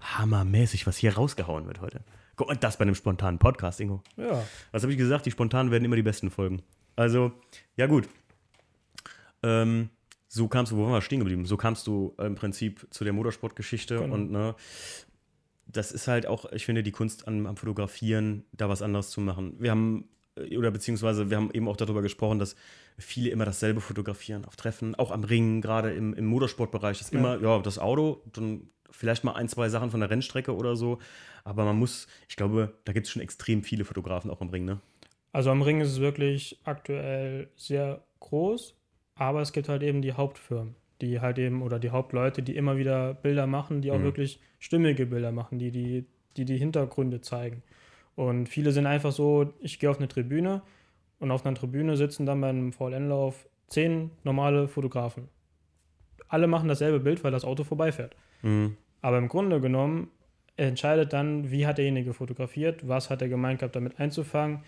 S1: Hammermäßig, was hier rausgehauen wird heute. Mal, das bei einem spontanen Podcast, Ingo.
S2: Ja,
S1: Was habe ich gesagt? Die spontanen werden immer die besten Folgen. Also, ja gut. Ähm, so kamst du, wo waren wir stehen geblieben? So kamst du im Prinzip zu der Motorsportgeschichte
S2: Genau.
S1: und ne, das ist halt auch, ich finde, die Kunst am, am Fotografieren, da was anderes zu machen. Wir haben, oder beziehungsweise wir haben eben auch darüber gesprochen, dass viele immer dasselbe fotografieren auf Treffen, auch am Ring, gerade im, im Motorsportbereich. Das ist
S2: Ja.
S1: immer, ja, das Auto, dann vielleicht mal ein, zwei Sachen von der Rennstrecke oder so. Aber man muss, ich glaube, da gibt es schon extrem viele Fotografen auch am Ring, ne?
S2: also am Ring ist es wirklich aktuell sehr groß, aber es gibt halt eben die Hauptfirmen, die halt eben, oder die Hauptleute, die immer wieder Bilder machen, die auch
S1: Mhm.
S2: wirklich stimmige Bilder machen, die die, die die Hintergründe zeigen. Und viele sind einfach so, ich gehe auf eine Tribüne und auf einer Tribüne sitzen dann beim VLN-Lauf zehn normale Fotografen. Alle machen dasselbe Bild, weil das Auto vorbeifährt.
S1: Mhm.
S2: Aber im Grunde genommen entscheidet dann, wie hat derjenige fotografiert, was hat er gemeint gehabt, damit einzufangen.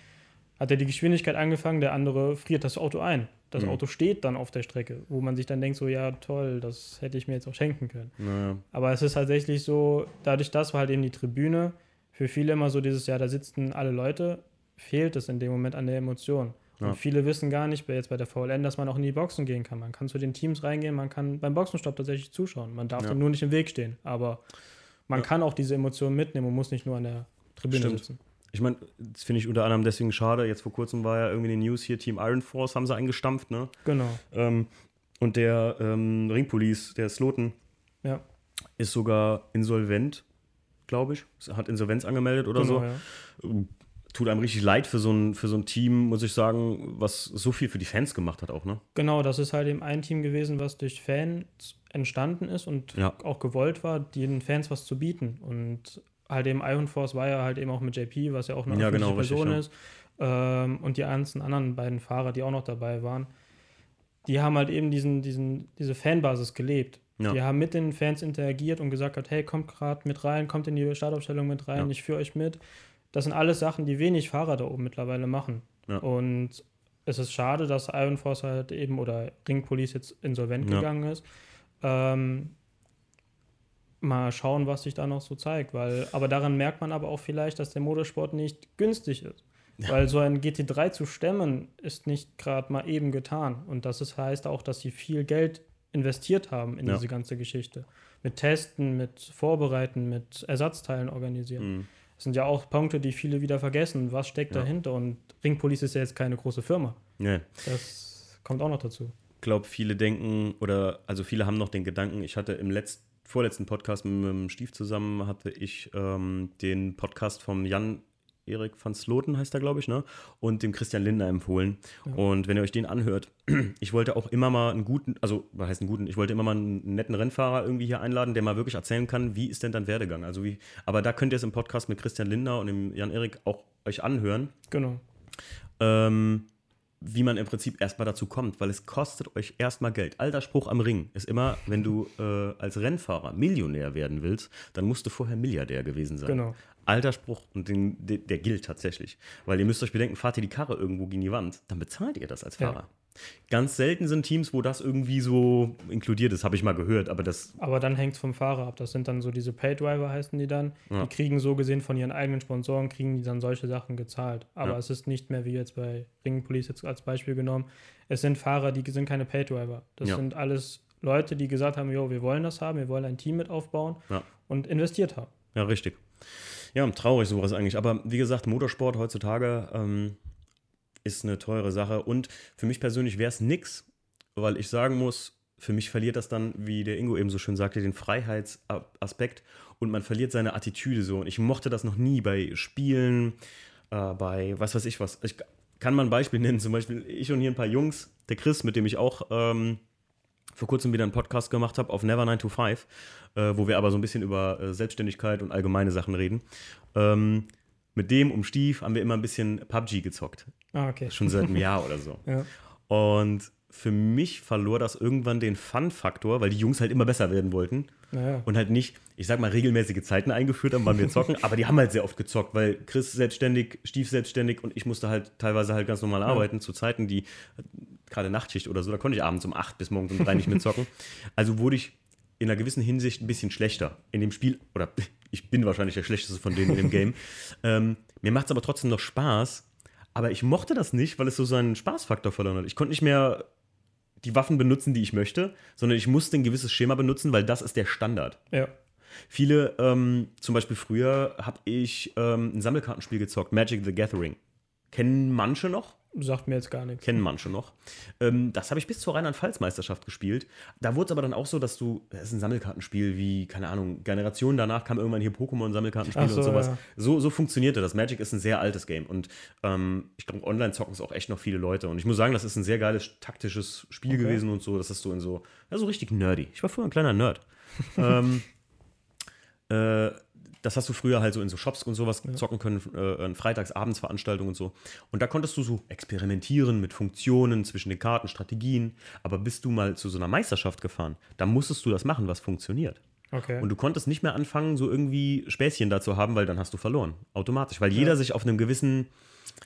S2: Hat er die Geschwindigkeit angefangen, der andere friert das Auto ein. Das
S1: Mhm.
S2: Auto steht dann auf der Strecke, wo man sich dann denkt, so ja toll, das hätte ich mir jetzt auch schenken können.
S1: Naja.
S2: Aber es ist tatsächlich so, dadurch, das war halt eben die Tribüne, für viele immer so dieses, ja, da sitzen alle Leute, fehlt es in dem Moment an der Emotion.
S1: Ja.
S2: Und viele wissen gar nicht, bei- jetzt bei der VLN, dass man auch in die Boxen gehen kann. Man kann zu den Teams reingehen, man kann beim Boxenstopp tatsächlich zuschauen. Man darf
S1: Ja.
S2: dem nur nicht im Weg stehen. Aber man
S1: Ja.
S2: kann auch diese Emotionen mitnehmen und muss nicht nur an der Tribüne
S1: Stimmt.
S2: sitzen.
S1: Ich meine, das finde ich unter anderem deswegen schade. Jetzt vor kurzem war ja irgendwie in den News hier, Team Iron Force haben sie eingestampft, ne?
S2: Genau.
S1: Ähm, und der ähm, Ringpolice, der Sloten,
S2: Ja.
S1: ist sogar insolvent, glaube ich. Hat Insolvenz angemeldet oder
S2: genau,
S1: so.
S2: ja.
S1: Tut einem richtig leid für so, ein, für so ein Team, muss ich sagen, was so viel für die Fans gemacht hat auch, ne?
S2: Genau, das ist halt eben ein Team gewesen, was durch Fans entstanden ist und
S1: Ja.
S2: auch gewollt war, den Fans was zu bieten. Und halt eben Iron Force war ja halt eben auch mit JP, was ja auch eine
S1: Ja, genau, richtig,
S2: Person
S1: ja.
S2: ist. Ähm, und die ganzen anderen beiden Fahrer, die auch noch dabei waren, die haben halt eben diesen, diesen, diese Fanbasis gelebt.
S1: Ja.
S2: Die haben mit den Fans interagiert und gesagt hat, hey, kommt gerade mit rein, kommt in die Startaufstellung mit rein,
S1: Ja.
S2: ich führe euch mit. Das sind alles Sachen, die wenig Fahrer da oben mittlerweile machen.
S1: Ja.
S2: Und es ist schade, dass Iron Force halt eben oder Ring Police jetzt insolvent gegangen ist. Ähm, mal schauen, was sich da noch so zeigt, weil, aber daran merkt man aber auch vielleicht, dass der Motorsport nicht günstig ist. Weil so ein GT3 zu stemmen, ist nicht gerade mal eben getan. Und das ist, heißt auch, dass sie viel Geld investiert haben in
S1: Ja.
S2: diese ganze Geschichte. Mit Testen, mit Vorbereiten, mit Ersatzteilen organisieren.
S1: Mhm.
S2: Das sind ja auch Punkte, die viele wieder vergessen. Was steckt
S1: Ja.
S2: dahinter? Und Ring Police ist ja jetzt keine große Firma.
S1: Nee.
S2: Das kommt auch noch dazu.
S1: Ich glaube, viele denken, oder also viele haben noch den Gedanken, ich hatte im letzten, vorletzten Podcast mit, dem Stief zusammen, hatte ich ähm, den Podcast vom Jan Erik van Sloten, heißt er, glaube ich, ne? Und dem Christian Lindner empfohlen.
S2: Ja.
S1: Und wenn ihr euch den anhört, ich wollte auch immer mal einen guten, also was heißt einen guten, ich wollte immer mal einen netten Rennfahrer irgendwie hier einladen, der mal wirklich erzählen kann, wie ist denn dein Werdegang? Also wie, aber da könnt ihr es im Podcast mit Christian Lindner und dem Jan Erik auch euch anhören
S2: Genau.
S1: ähm, wie man im Prinzip erstmal dazu kommt, weil es kostet euch erstmal Geld. Alter Spruch am Ring ist immer, wenn du äh, als Rennfahrer Millionär werden willst, dann musst du vorher Milliardär gewesen sein.
S2: Genau.
S1: Alter Spruch und den, der, der gilt tatsächlich. Weil ihr müsst euch bedenken, fahrt ihr die Karre irgendwo gegen die Wand, dann bezahlt ihr das als
S2: Ja.
S1: Fahrer. Ganz selten sind Teams, wo das irgendwie so inkludiert ist, habe ich mal gehört, aber das,
S2: Aber dann hängt es vom Fahrer ab. Das sind dann so diese Paydriver, heißen die dann.
S1: Ja.
S2: Die kriegen so gesehen von ihren eigenen Sponsoren, kriegen die dann solche Sachen gezahlt. Aber
S1: Ja.
S2: es ist nicht mehr wie jetzt bei Ring Police jetzt als Beispiel genommen. Es sind Fahrer, die sind keine Paydriver. Das
S1: Ja.
S2: sind alles Leute, die gesagt haben, jo, wir wollen das haben, wir wollen ein Team mit aufbauen
S1: Ja.
S2: und investiert haben.
S1: Ja, richtig. Ja, traurig sowas eigentlich. Aber wie gesagt, Motorsport heutzutage ähm, ist eine teure Sache. Und für mich persönlich wäre es nix, weil ich sagen muss, für mich verliert das dann, wie der Ingo eben so schön sagte, den Freiheitsaspekt und man verliert seine Attitüde so. Und ich mochte das noch nie bei Spielen, äh, bei was weiß ich was. Ich kann mal ein Beispiel nennen, zum Beispiel ich und hier ein paar Jungs, der Chris, mit dem ich auch ähm, vor kurzem wieder einen Podcast gemacht habe auf Never 9 to 5, äh, wo wir aber so ein bisschen über äh, Selbstständigkeit und allgemeine Sachen reden. Ähm, mit dem um Stief haben wir immer ein bisschen PUBG gezockt.
S2: Ah, okay.
S1: Schon seit einem Jahr oder so.
S2: Ja.
S1: Und für mich verlor das irgendwann den Fun-Faktor, weil die Jungs halt immer besser werden wollten.
S2: Naja.
S1: Und halt nicht, ich sag mal, regelmäßige Zeiten eingeführt haben, wann wir zocken, aber die haben halt sehr oft gezockt, weil Chris selbstständig, Stief selbstständig und ich musste halt teilweise halt ganz normal arbeiten zu Zeiten, die gerade Nachtschicht oder so, da konnte ich abends um 8 bis morgens um 3 nicht mehr zocken. Also wurde ich in einer gewissen Hinsicht ein bisschen schlechter in dem Spiel, oder ich bin wahrscheinlich der Schlechteste von denen in dem Game. Ähm, mir macht es aber trotzdem noch Spaß, aber ich mochte das nicht, weil es so seinen Spaßfaktor verloren hat. Ich konnte nicht mehr die Waffen benutzen, die ich möchte, sondern ich musste ein gewisses Schema benutzen, weil das ist der Standard.
S2: Ja.
S1: Viele, ähm, zum Beispiel früher, habe ich ähm, ein Sammelkartenspiel gezockt, Magic the Gathering. Kennen manche noch?
S2: Sagt mir jetzt gar nichts.
S1: Kennen manche noch. Ähm, das habe ich bis zur Rheinland-Pfalz-Meisterschaft gespielt. Da wurde es aber dann auch so, dass du, das ist ein Sammelkartenspiel wie, keine Ahnung, Generationen danach kam irgendwann hier Pokémon-Sammelkartenspiel
S2: so,
S1: und sowas.
S2: ja.
S1: So, so funktionierte das. Magic ist ein sehr altes Game und ähm, ich glaube, online zocken es auch echt noch viele Leute. Und ich muss sagen, das ist ein sehr geiles taktisches Spiel
S2: Okay.
S1: gewesen und so. Das ist so in so, ja, so richtig nerdy. Ich war früher ein kleiner Nerd. ähm, äh, das hast du früher halt so in so Shops und sowas zocken können, äh, an Freitags-Abendsveranstaltungen und so. Und da konntest du so experimentieren mit Funktionen zwischen den Karten, Strategien. Aber bist du mal zu so einer Meisterschaft gefahren, da musstest du das machen, was funktioniert.
S2: Okay.
S1: Und du konntest nicht mehr anfangen, so irgendwie Späßchen dazu haben, weil dann hast du verloren. Automatisch. Weil jeder sich auf einem gewissen,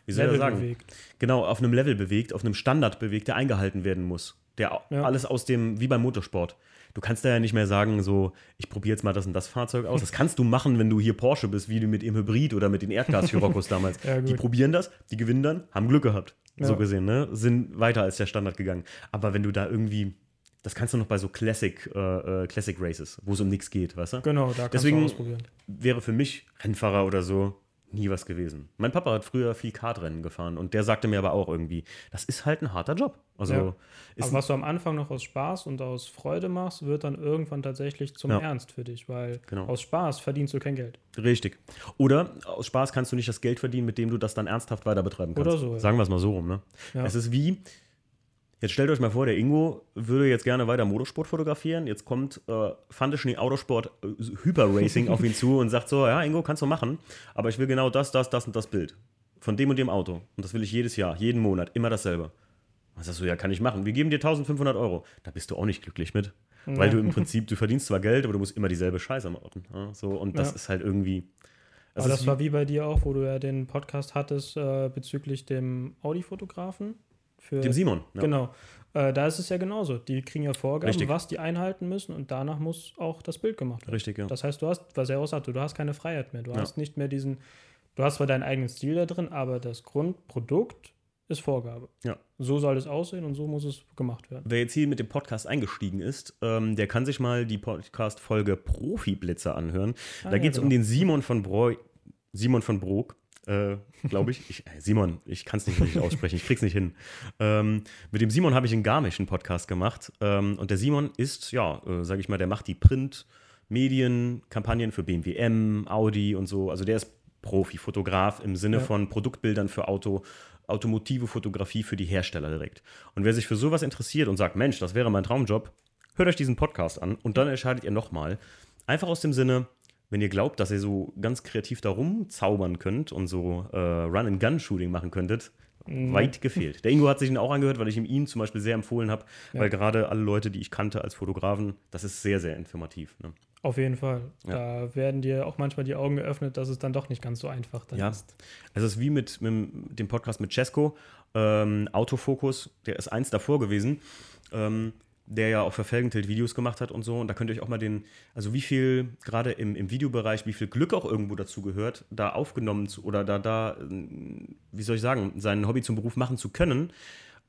S1: wie soll ich sagen?
S2: bewegt.
S1: Genau, auf einem Level bewegt, auf einem Standard bewegt, der eingehalten werden muss. Der
S2: Ja.
S1: alles aus dem, wie beim Motorsport. Du kannst da ja nicht mehr sagen, so, ich probiere jetzt mal das und das Fahrzeug aus. Das kannst du machen, wenn du hier Porsche bist, wie du mit dem Hybrid oder mit den Erdgas-Scirocco's damals.
S2: Ja,
S1: die probieren das, die gewinnen dann, haben Glück gehabt. So
S2: Ja.
S1: gesehen, ne? Sind weiter als der Standard gegangen. Aber wenn du da irgendwie, das kannst du noch bei so Classic, äh, äh, Classic Races, wo es um nichts geht, weißt du?
S2: Genau, da kannst
S1: Deswegen-
S2: du ausprobieren.
S1: wäre für mich Rennfahrer oder so nie was gewesen. Mein Papa hat früher viel Kartrennen gefahren und der sagte mir aber auch irgendwie, das ist halt ein harter Job. Also
S2: Ja. Aber was du am Anfang noch aus Spaß und aus Freude machst, wird dann irgendwann tatsächlich zum
S1: Ja.
S2: Ernst für dich, weil
S1: Genau.
S2: aus Spaß verdienst du kein Geld.
S1: richtig. Oder aus Spaß kannst du nicht das Geld verdienen, mit dem du das dann ernsthaft weiter betreiben kannst.
S2: Oder so, ja.
S1: Sagen wir es mal so rum. Ne? Es ist wie, jetzt stellt euch mal vor, der Ingo würde jetzt gerne weiter Motorsport fotografieren. Jetzt kommt äh, Fandeschnee Autosport äh, Hyper Racing auf ihn zu und sagt so, ja Ingo, kannst du machen, aber ich will genau das, das, das und das Bild. Von dem und dem Auto. Und das will ich jedes Jahr, jeden Monat, immer dasselbe. Dann sagst du, ja, kann ich machen. Wir geben dir 1500 Euro. Da bist du auch nicht glücklich mit. Weil
S2: Ja.
S1: du im Prinzip, du verdienst zwar Geld, aber du musst immer dieselbe Scheiße machen. Ja, so, und das
S2: Ja.
S1: ist halt irgendwie. Das
S2: Aber das war wie bei dir auch, wo du ja den Podcast hattest äh, bezüglich dem Audi-Fotografen. Für-
S1: dem Simon. Ja.
S2: Genau. Äh, da ist es ja genauso. Die kriegen ja Vorgaben,
S1: Richtig.
S2: was die einhalten müssen und danach muss auch das Bild gemacht werden.
S1: Richtig, ja.
S2: Das heißt, du hast, was er auch sagte, du hast keine Freiheit mehr. Du
S1: Ja.
S2: hast nicht mehr diesen, du hast zwar deinen eigenen Stil da drin, aber das Grundprodukt ist Vorgabe.
S1: Ja.
S2: So soll es aussehen und so muss es gemacht werden.
S1: Wer jetzt hier mit dem Podcast eingestiegen ist, ähm, der kann sich mal die Podcast-Folge Profi-Blitzer anhören.
S2: Ah,
S1: da
S2: ja,
S1: geht es um
S2: genau.
S1: den Simon von Breu, Simon von Brok, äh, glaube ich. ich. äh, Simon, ich kann es nicht richtig aussprechen, ich krieg's nicht hin. Ähm, mit dem Simon habe ich in Garmisch einen Podcast gemacht. Ähm, und der Simon ist, ja, äh, sage ich mal, der macht die Print- Medien, Kampagnen für BMW M, Audi und so. Also der ist Profi, Fotograf im Sinne
S2: Ja.
S1: von Produktbildern für Auto, automotive Fotografie für die Hersteller direkt. Und wer sich für sowas interessiert und sagt, Mensch, das wäre mein Traumjob, hört euch diesen Podcast an und dann entscheidet ihr nochmal. Einfach aus dem Sinne, wenn ihr glaubt, dass ihr so ganz kreativ da rumzaubern könnt und so äh, Run-and-Gun-Shooting machen könntet, weit gefehlt. Der Ingo hat sich ihn auch angehört, weil ich ihm ihn zum Beispiel sehr empfohlen habe,
S2: Ja.
S1: weil gerade alle Leute, die ich kannte als Fotografen, das ist sehr, sehr informativ. Ne?
S2: Auf jeden Fall.
S1: Ja.
S2: Da werden dir auch manchmal die Augen geöffnet, dass es dann doch nicht ganz so einfach dann
S1: Ja,
S2: ist.
S1: also es ist wie mit, mit dem Podcast mit Cesco, ähm, Autofokus, der ist eins davor gewesen, ähm, der ja auch für Felgentilt Videos gemacht hat und so. Und da könnt ihr euch auch mal den, also wie viel, gerade im, im Videobereich, wie viel Glück auch irgendwo dazu gehört, da aufgenommen zu, oder da, da, ähm, wie soll ich sagen, sein Hobby zum Beruf machen zu können,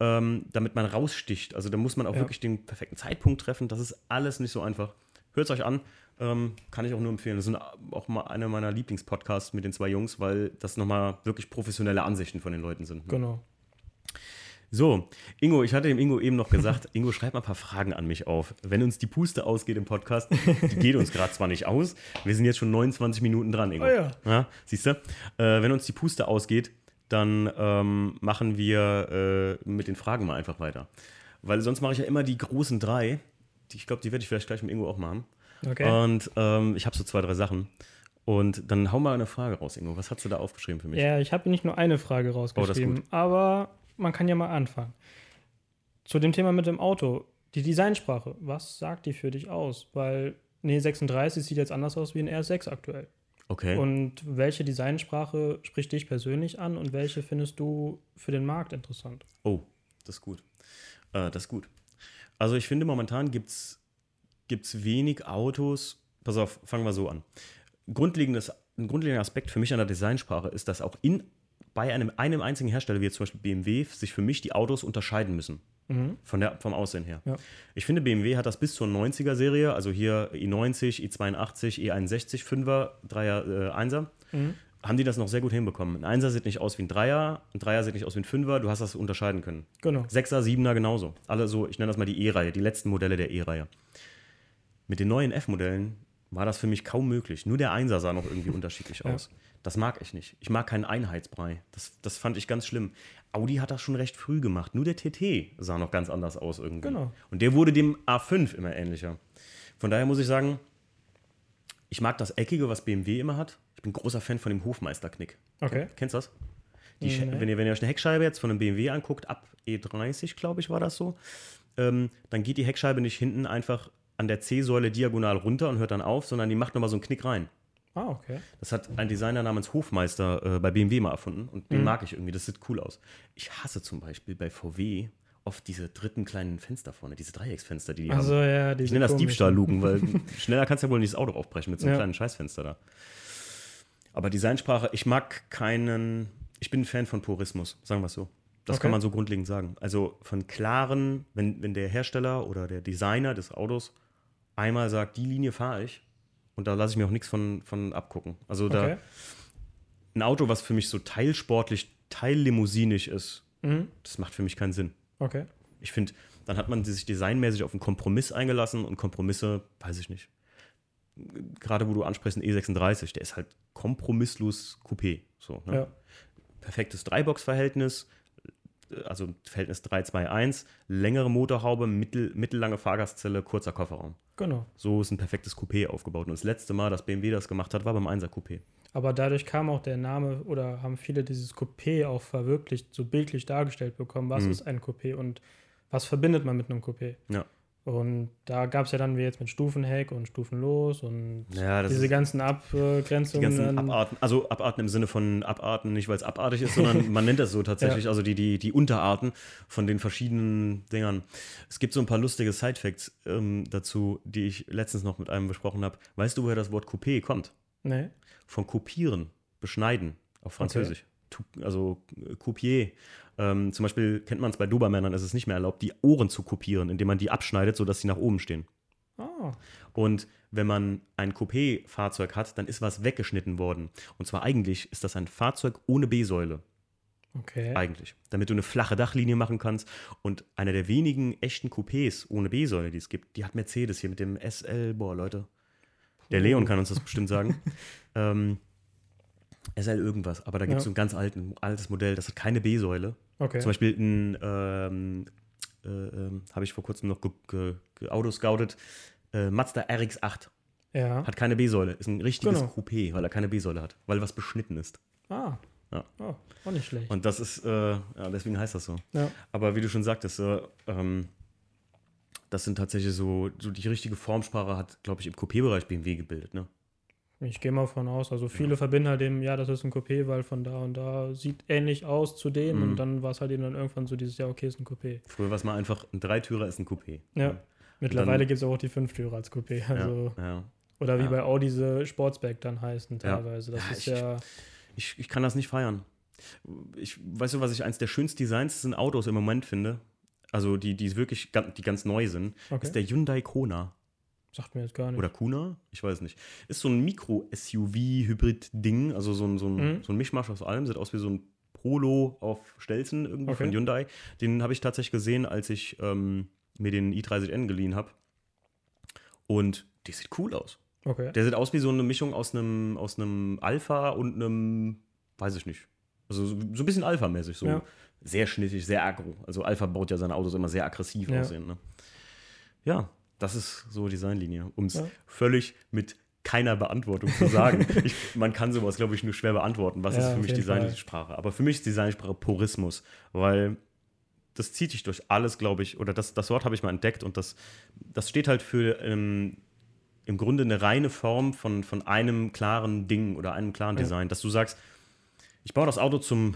S1: ähm, damit man raussticht. Also da muss man auch
S2: Ja.
S1: wirklich den perfekten Zeitpunkt treffen. Das ist alles nicht so einfach. Hört es euch an. Ähm, kann ich auch nur empfehlen. Das sind auch mal einer meiner Lieblingspodcasts mit den zwei Jungs, weil das nochmal wirklich professionelle Ansichten von den Leuten sind. ne?
S2: Genau.
S1: So, Ingo, ich hatte dem Ingo eben noch gesagt, Ingo, schreib mal ein paar Fragen an mich auf. Wenn uns die Puste ausgeht im Podcast, die geht uns gerade zwar nicht aus, wir sind jetzt schon 29 Minuten dran, Ingo.
S2: Oh ja.
S1: siehst du? Äh, wenn uns die Puste ausgeht, dann ähm, machen wir äh, mit den Fragen mal einfach weiter. Weil sonst mache ich ja immer die großen drei. Die, ich glaube, die werde ich vielleicht gleich mit Ingo auch machen.
S2: Okay.
S1: Und ähm, ich habe so zwei, drei Sachen. Und dann hau mal eine Frage raus, Ingo. Was hast du da aufgeschrieben für mich?
S2: Ja, ich habe nicht nur eine Frage rausgeschrieben,
S1: gut.
S2: aber man kann ja mal anfangen. Zu dem Thema mit dem Auto. Die Designsprache, was sagt die für dich aus? Weil eine E36 sieht jetzt anders aus wie ein R6 aktuell.
S1: Okay.
S2: Und welche Designsprache spricht dich persönlich an und welche findest du für den Markt interessant?
S1: Oh, das ist gut. Äh, das ist gut. Also ich finde, momentan gibt es wenig Autos. Pass auf, fangen wir so an. Grundlegendes, ein grundlegender Aspekt für mich an der Designsprache ist, dass auch in, bei einem, einem einzigen Hersteller, wie jetzt zum Beispiel BMW, sich für mich die Autos unterscheiden müssen. Von der, vom Aussehen her.
S2: Ja.
S1: Ich finde, BMW hat das bis zur 90er-Serie, also hier i90, i82, E61, 5er, 3er, äh, 1er, haben die das noch sehr gut hinbekommen. Ein 1er sieht nicht aus wie ein 3er, ein 3er sieht nicht aus wie ein 5er, du hast das unterscheiden können.
S2: Genau.
S1: 6er, 7er genauso. Alle so, ich nenne das mal die E-Reihe, die letzten Modelle der E-Reihe. Mit den neuen F-Modellen war das für mich kaum möglich. Nur der 1er sah noch irgendwie unterschiedlich
S2: Ja.
S1: aus. Das mag ich nicht. Ich mag keinen Einheitsbrei. Das, das fand ich ganz schlimm. Audi hat das schon recht früh gemacht. Nur der TT sah noch ganz anders aus irgendwie.
S2: Genau.
S1: Und der wurde dem A5 immer ähnlicher. Von daher muss ich sagen, ich mag das Eckige, was BMW immer hat. Ich bin großer Fan von dem Hofmeisterknick.
S2: Okay.
S1: Kennst du das? Die,
S2: Nee.
S1: wenn, ihr, wenn ihr euch eine Heckscheibe jetzt von einem BMW anguckt, ab E30, glaube ich, war das so, ähm, dann geht die Heckscheibe nicht hinten einfach an der C-Säule diagonal runter und hört dann auf, sondern die macht nochmal so einen Knick rein.
S2: Ah, okay.
S1: Das hat ein Designer namens Hofmeister äh, bei BMW mal erfunden und
S2: Mhm.
S1: den mag ich irgendwie. Das sieht cool aus. Ich hasse zum Beispiel bei VW oft diese dritten kleinen Fenster vorne, diese Dreiecksfenster, die die
S2: Also
S1: haben.
S2: ja,
S1: Ich nenne das Diebstahlluken, weil schneller kannst du ja wohl nicht das Auto aufbrechen mit so einem
S2: Ja.
S1: kleinen Scheißfenster da. Aber Designsprache, ich mag keinen, ich bin ein Fan von Purismus, sagen wir es so. Das
S2: Okay.
S1: kann man so grundlegend sagen. Also von klaren, wenn, wenn der Hersteller oder der Designer des Autos einmal sagt, die Linie fahre ich und da lasse ich mir auch nichts von, von abgucken. Also da
S2: Okay.
S1: ein Auto, was für mich so teilsportlich, teillimousinisch ist,
S2: Mhm.
S1: das macht für mich keinen Sinn.
S2: Okay.
S1: Ich finde, dann hat man sich designmäßig auf einen Kompromiss eingelassen und Kompromisse, weiß ich nicht. Gerade wo du ansprichst, ein E36, der ist halt kompromisslos Coupé. So, ne?
S2: Ja.
S1: Perfektes Dreibox-Verhältnis, also Verhältnis 3-2-1, längere Motorhaube, mittel, mittellange Fahrgastzelle, kurzer Kofferraum.
S2: Genau.
S1: So ist ein perfektes Coupé aufgebaut. Und das letzte Mal, dass BMW das gemacht hat, war beim 1er Coupé.
S2: Aber dadurch kam auch der Name oder haben viele dieses Coupé auch verwirklicht, so bildlich dargestellt bekommen. Was
S1: Mhm.
S2: ist ein Coupé und was verbindet man mit einem Coupé?
S1: Ja.
S2: Und da gab es ja dann wie jetzt mit Stufenheck und Stufenlos und
S1: Ja,
S2: diese ganzen
S1: Die
S2: Abgrenzungen.
S1: ganzen
S2: dann-
S1: Abarten, also Abarten im Sinne von Abarten, nicht weil es abartig ist, sondern man nennt das so tatsächlich, also die, die, die Unterarten von den verschiedenen Dingern. Es gibt so ein paar lustige Side-Facts ähm, dazu, die ich letztens noch mit einem besprochen habe. Weißt du, woher das Wort Coupé kommt?
S2: Nee.
S1: Von kopieren, beschneiden auf Französisch. Tu- Also Coupier. Ähm, zum Beispiel kennt man es bei Dobermännern, ist es nicht mehr erlaubt, die Ohren zu kopieren, indem man die abschneidet, sodass sie nach oben stehen.
S2: Ah,
S1: Und wenn man ein Coupé-Fahrzeug hat, dann ist was weggeschnitten worden. Und zwar eigentlich ist das ein Fahrzeug ohne B-Säule.
S2: okay.
S1: Eigentlich. Damit du eine flache Dachlinie machen kannst. Und einer der wenigen echten Coupés ohne B-Säule, die es gibt, die hat Mercedes hier mit dem SL. Boah, Leute. Der Leon kann uns das bestimmt sagen. ähm, SL irgendwas. Aber da gibt es
S2: Ja.
S1: so ein ganz alten, altes Modell, das hat keine B-Säule.
S2: Okay.
S1: Zum Beispiel ein, ähm, äh, ähm, habe ich vor kurzem noch ge ge ge autoscoutet, äh, Mazda RX-8.
S2: Ja.
S1: Hat keine B-Säule. Ist ein richtiges
S2: Genau.
S1: Coupé, weil er keine B-Säule hat. Weil was beschnitten ist.
S2: Ah.
S1: Ja.
S2: Oh, auch nicht schlecht.
S1: Und das ist, äh, ja, deswegen heißt das so.
S2: ja.
S1: Aber wie du schon sagtest, äh, ähm, das sind tatsächlich so, so die richtige Formsprache hat, glaube ich, im Coupé-Bereich BMW gebildet. Ne?
S2: Ich gehe mal von aus. Also viele verbinden halt eben, ja, das ist ein Coupé, weil von da und da sieht ähnlich aus zu dem.
S1: Mhm.
S2: Und dann war es halt eben dann irgendwann so dieses, ja, okay, ist ein Coupé.
S1: Früher war es mal einfach, ein Dreitürer ist ein Coupé.
S2: Ja. Mittlerweile gibt es auch die Fünftürer als Coupé. Also,
S1: Ja, ja.
S2: Oder wie
S1: Ja.
S2: bei Audi diese Sportsback dann heißen
S1: Ja.
S2: teilweise. Das
S1: Ja,
S2: ist
S1: ich-
S2: ja.
S1: Ich, ich kann das nicht feiern. Ich, weißt du, was ich eins der schönsten Designs in Autos im Moment finde? Also die, die wirklich ganz, die ganz neu sind,
S2: Okay.
S1: ist der Hyundai Kona.
S2: Sagt mir jetzt gar nicht.
S1: Oder Kuna? Ich weiß nicht. Ist so ein Mikro-SUV-Hybrid-Ding, also so ein, so, ein,
S2: Mhm.
S1: so ein Mischmasch aus allem. Sieht aus wie so ein Polo auf Stelzen irgendwie
S2: Okay.
S1: von Hyundai. Den habe ich tatsächlich gesehen, als ich ähm, mir den i30N geliehen habe. Und der sieht cool aus.
S2: Okay.
S1: Der sieht aus wie so eine Mischung aus einem, aus einem Alpha und einem, weiß ich nicht. Also so, so ein bisschen Alpha-mäßig. So
S2: Ja.
S1: sehr schnittig, sehr aggro. Also Alpha baut ja seine Autos immer sehr aggressiv
S2: Ja.
S1: aussehen. Ne? Ja, das ist so Designlinie. Um es
S2: Ja.
S1: völlig mit keiner Beantwortung zu sagen. ich, man kann sowas, glaube ich, nur schwer beantworten. Was
S2: Ja,
S1: ist für mich. Designsprache? Aber für mich ist Designsprache Purismus, weil das zieht sich durch alles, glaube ich, oder das, das Wort habe ich mal entdeckt und das, das steht halt für ähm, im Grunde eine reine Form von, von einem klaren Ding oder einem klaren
S2: Ja.
S1: Design, dass du sagst, ich baue das Auto zum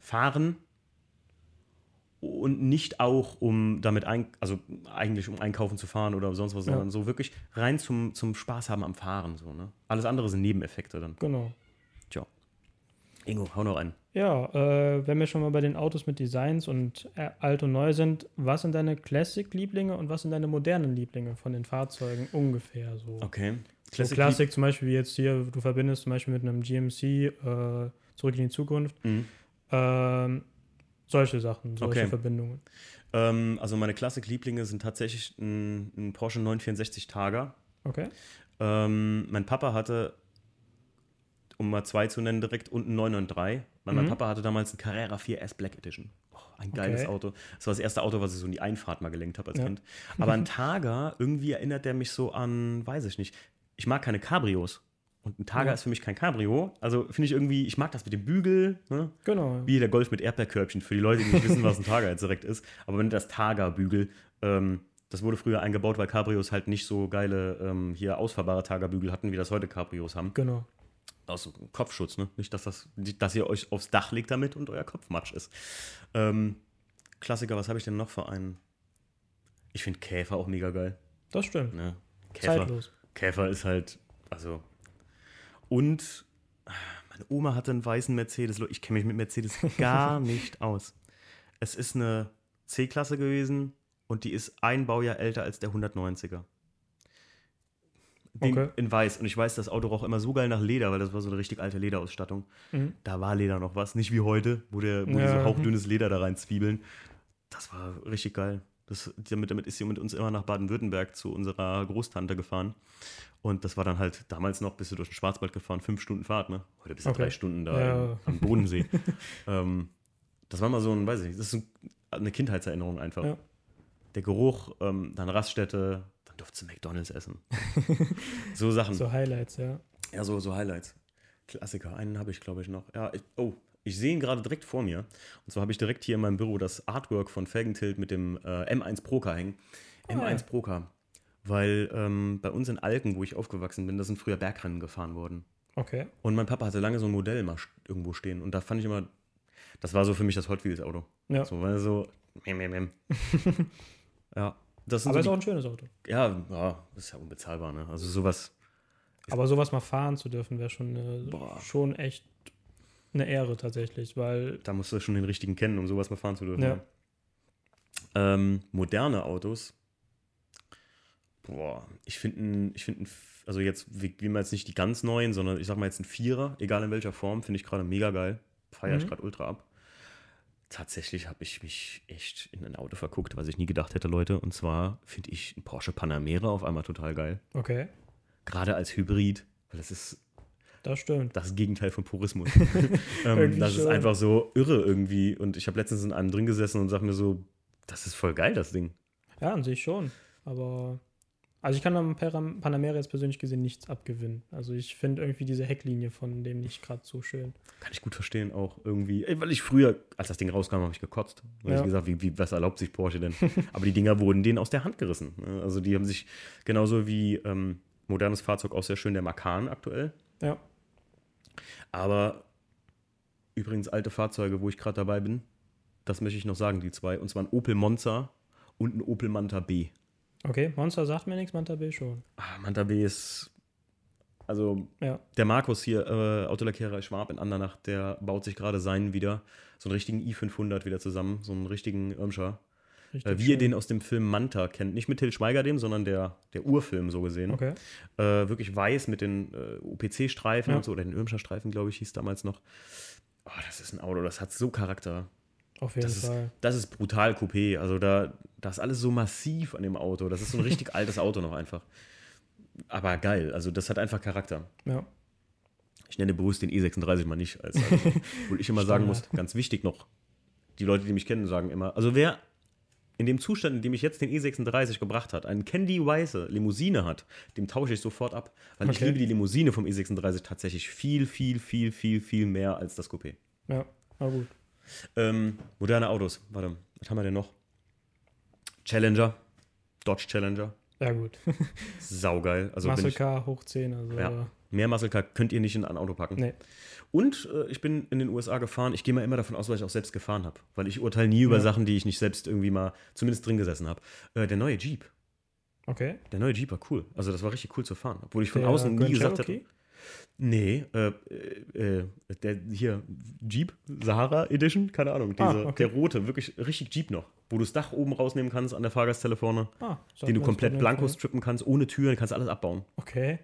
S1: Fahren und nicht auch um damit ein, also eigentlich um einkaufen zu fahren oder sonst was,
S2: Ja.
S1: sondern so wirklich rein zum, zum Spaß haben am Fahren. So, ne? Alles andere sind Nebeneffekte dann.
S2: Genau.
S1: Tja. Ingo, hau noch einen.
S2: Ja, äh, wenn wir schon mal bei den Autos mit Designs und äh, alt und neu sind, was sind deine Classic-Lieblinge und was sind deine modernen Lieblinge von den Fahrzeugen ungefähr so?
S1: Okay.
S2: So Klassik zum Beispiel, wie jetzt hier, du verbindest zum Beispiel mit einem GMC äh, zurück in die Zukunft.
S1: Mhm.
S2: Ähm, solche Sachen, solche
S1: Okay.
S2: Verbindungen.
S1: Ähm, also meine Klassik-Lieblinge sind tatsächlich ein, ein Porsche 964 Targa.
S2: Okay.
S1: Ähm, mein Papa hatte, um mal zwei zu nennen direkt, und einen 993. Weil mein
S2: Mhm.
S1: Papa hatte damals einen Carrera 4S Black Edition. Oh, ein geiles
S2: Okay.
S1: Auto. Das war das erste Auto, was ich so in die Einfahrt mal gelenkt habe als
S2: Ja.
S1: Kind. Aber ein Targa, irgendwie erinnert der mich so an, weiß ich nicht. Ich mag keine Cabrios. Und ein Targa
S2: Ja.
S1: ist für mich kein Cabrio. Also finde ich irgendwie, ich mag das mit dem Bügel, ne?
S2: Genau.
S1: Wie der Golf mit Erdbeerkörbchen für die Leute, die nicht wissen, was ein Targa jetzt direkt ist. Aber wenn das Targa-Bügel, ähm, das wurde früher eingebaut, weil Cabrios halt nicht so geile ähm, hier ausfahrbare Targa-Bügel hatten, wie das heute Cabrios haben.
S2: Genau.
S1: Aus so Kopfschutz, ne? Nicht, dass, das, nicht, dass ihr euch aufs Dach legt damit und euer Kopf matsch ist. Ähm, Klassiker, was habe ich denn noch für einen? Ich finde Käfer auch mega geil.
S2: Das stimmt.
S1: Ne? Käfer,
S2: Zeitlos.
S1: Käfer ist halt, also. Und meine Oma hatte einen weißen Mercedes. Ich kenne mich mit Mercedes gar nicht aus. Es ist eine C-Klasse gewesen und die ist ein Baujahr älter als der 190er. Den
S2: Okay.
S1: In weiß. Und ich weiß, das Auto roch immer so geil nach Leder, weil das war so eine richtig alte Lederausstattung.
S2: Mhm.
S1: Da war Leder noch was. Nicht wie heute, wo, der, wo die
S2: Ja.
S1: so hauchdünnes Leder da rein zwiebeln. Das war richtig geil. Das, damit, damit ist sie mit uns immer nach Baden-Württemberg zu unserer Großtante gefahren. Und das war dann halt damals noch, bist du durch den Schwarzwald gefahren, fünf Stunden Fahrt, ne? Heute bist du
S2: Okay.
S1: drei Stunden da
S2: Ja.
S1: am Bodensee. ähm, das war mal so ein, weiß ich nicht, das ist ein, eine Kindheitserinnerung einfach.
S2: Ja.
S1: Der Geruch, ähm, dann Raststätte, dann durfte du McDonalds essen. so Sachen.
S2: So Highlights, ja.
S1: Ja, so, so Highlights. Klassiker, einen habe ich, glaube ich, noch. Ja, ich, oh, ich sehe ihn gerade direkt vor mir. Und zwar habe ich direkt hier in meinem Büro das Artwork von Felgentilt mit dem äh, M1 Procar hängen.
S2: Ah,
S1: M1
S2: ja.
S1: Procar. Weil ähm, bei uns in Alken, wo ich aufgewachsen bin, da sind früher Bergrennen gefahren worden.
S2: Okay.
S1: Und mein Papa hatte lange so ein Modell mal irgendwo stehen. Und da fand ich immer, das war so für mich das Hot Wheels Auto.
S2: Ja.
S1: So, weil so, mem, mem, mem. ja, das
S2: Aber ist
S1: so
S2: auch
S1: die,
S2: ein schönes Auto.
S1: ja, ja, das ist ja unbezahlbar, ne? Also sowas,
S2: Aber sowas mal fahren zu dürfen, wäre schon, eine,
S1: Boah.
S2: schon echt eine Ehre tatsächlich, weil
S1: Da musst du schon den richtigen kennen, um sowas mal fahren zu dürfen.
S2: Ja.
S1: Ähm, moderne Autos. Boah, ich finde, ich finde, also jetzt, wie, wie man jetzt nicht die ganz neuen, sondern ich sag mal jetzt ein Vierer, egal in welcher Form, finde ich gerade mega geil. Feiere ich
S2: Mhm.
S1: gerade ultra ab. Tatsächlich habe ich mich echt in ein Auto verguckt, was ich nie gedacht hätte, Leute. Und zwar finde ich ein Porsche Panamera auf einmal total geil.
S2: okay,
S1: Gerade als Hybrid, weil das ist
S2: das stimmt.
S1: das Gegenteil von Purismus. ähm, das ist
S2: schon.
S1: einfach so irre irgendwie. Und ich habe letztens in einem drin gesessen und sag mir so, das ist voll geil, das Ding.
S2: Ja, an sich schon. Aber also ich kann am Panamera jetzt persönlich gesehen nichts abgewinnen. Also ich finde irgendwie diese Hecklinie von dem nicht gerade so schön.
S1: Kann ich gut verstehen auch irgendwie. Ey, Weil ich früher, als das Ding rauskam, habe ich gekotzt. Weil
S2: Ja.
S1: ich gesagt, wie, wie, was erlaubt sich Porsche denn? Aber die Dinger wurden denen aus der Hand gerissen. ne? Also die haben sich genauso wie ähm, modernes Fahrzeug auch sehr schön der Macan aktuell.
S2: Ja,
S1: Aber übrigens alte Fahrzeuge, wo ich gerade dabei bin, das möchte ich noch sagen, die zwei. Und zwar ein Opel Monza und ein Opel Manta B.
S2: okay. Monster sagt mir nichts, Manta B schon.
S1: Ah, Manta B ist. Also,
S2: Ja,
S1: der Markus hier, äh, Autolackierer Schwab in Andernach, der baut sich gerade seinen wieder, so einen richtigen i500 wieder zusammen, so einen richtigen Irmscher.
S2: Richtig.
S1: Äh, wie ihr
S2: schön.
S1: den aus dem Film Manta kennt. Nicht mit Till Schweiger dem, sondern der, der Urfilm so gesehen.
S2: Okay.
S1: Äh, wirklich weiß mit den äh, UPC-Streifen
S2: Ja.
S1: und so, oder den Irmscher-Streifen, glaube ich, hieß damals noch. Oh, das ist ein Auto, das hat so Charakter.
S2: Auf jeden
S1: Das ist,
S2: Fall.
S1: das ist brutal Coupé. Also da, da ist alles so massiv an dem Auto. Das ist so ein richtig altes Auto noch einfach. Aber geil. Also das hat einfach Charakter.
S2: Ja.
S1: Ich nenne bewusst den E36 mal nicht. Als, also, wo ich immer sagen muss, ganz wichtig noch, die Leute, die mich kennen, sagen immer, also wer in dem Zustand, in dem ich jetzt den E36 gebracht hat, einen Candy weiße Limousine hat, dem tausche ich sofort ab. Weil ich
S2: Okay.
S1: liebe die Limousine vom E36 tatsächlich viel, viel, viel, viel, viel mehr als das Coupé.
S2: Ja, na gut.
S1: Ähm, moderne Autos, warte. Was haben wir denn noch? Challenger. Dodge Challenger.
S2: Ja, gut.
S1: Saugeil. Also
S2: Muscle
S1: ich,
S2: Car hoch 10. Also,
S1: Ja. Mehr Muscle Car könnt ihr nicht in ein Auto packen.
S2: Nee.
S1: Und äh, ich bin in den USA gefahren. Ich gehe mal immer davon aus, weil ich auch selbst gefahren habe. Weil ich urteile nie über
S2: Ja.
S1: Sachen, die ich nicht selbst irgendwie mal zumindest drin gesessen habe. Äh, der neue Jeep.
S2: Okay.
S1: Der neue Jeep war cool. Also das war richtig cool zu fahren. Obwohl ich von
S2: Der
S1: außen nie gesagt hätte. Nee, äh, äh, äh, der hier, Jeep, Sahara Edition, keine Ahnung,
S2: Ah,
S1: diese,
S2: okay.
S1: der rote, wirklich richtig Jeep noch, wo du das Dach oben rausnehmen kannst an der Fahrgastzelle vorne,
S2: Ah,
S1: den du komplett blanko strippen kannst, ohne Türen, kannst alles abbauen.
S2: Okay.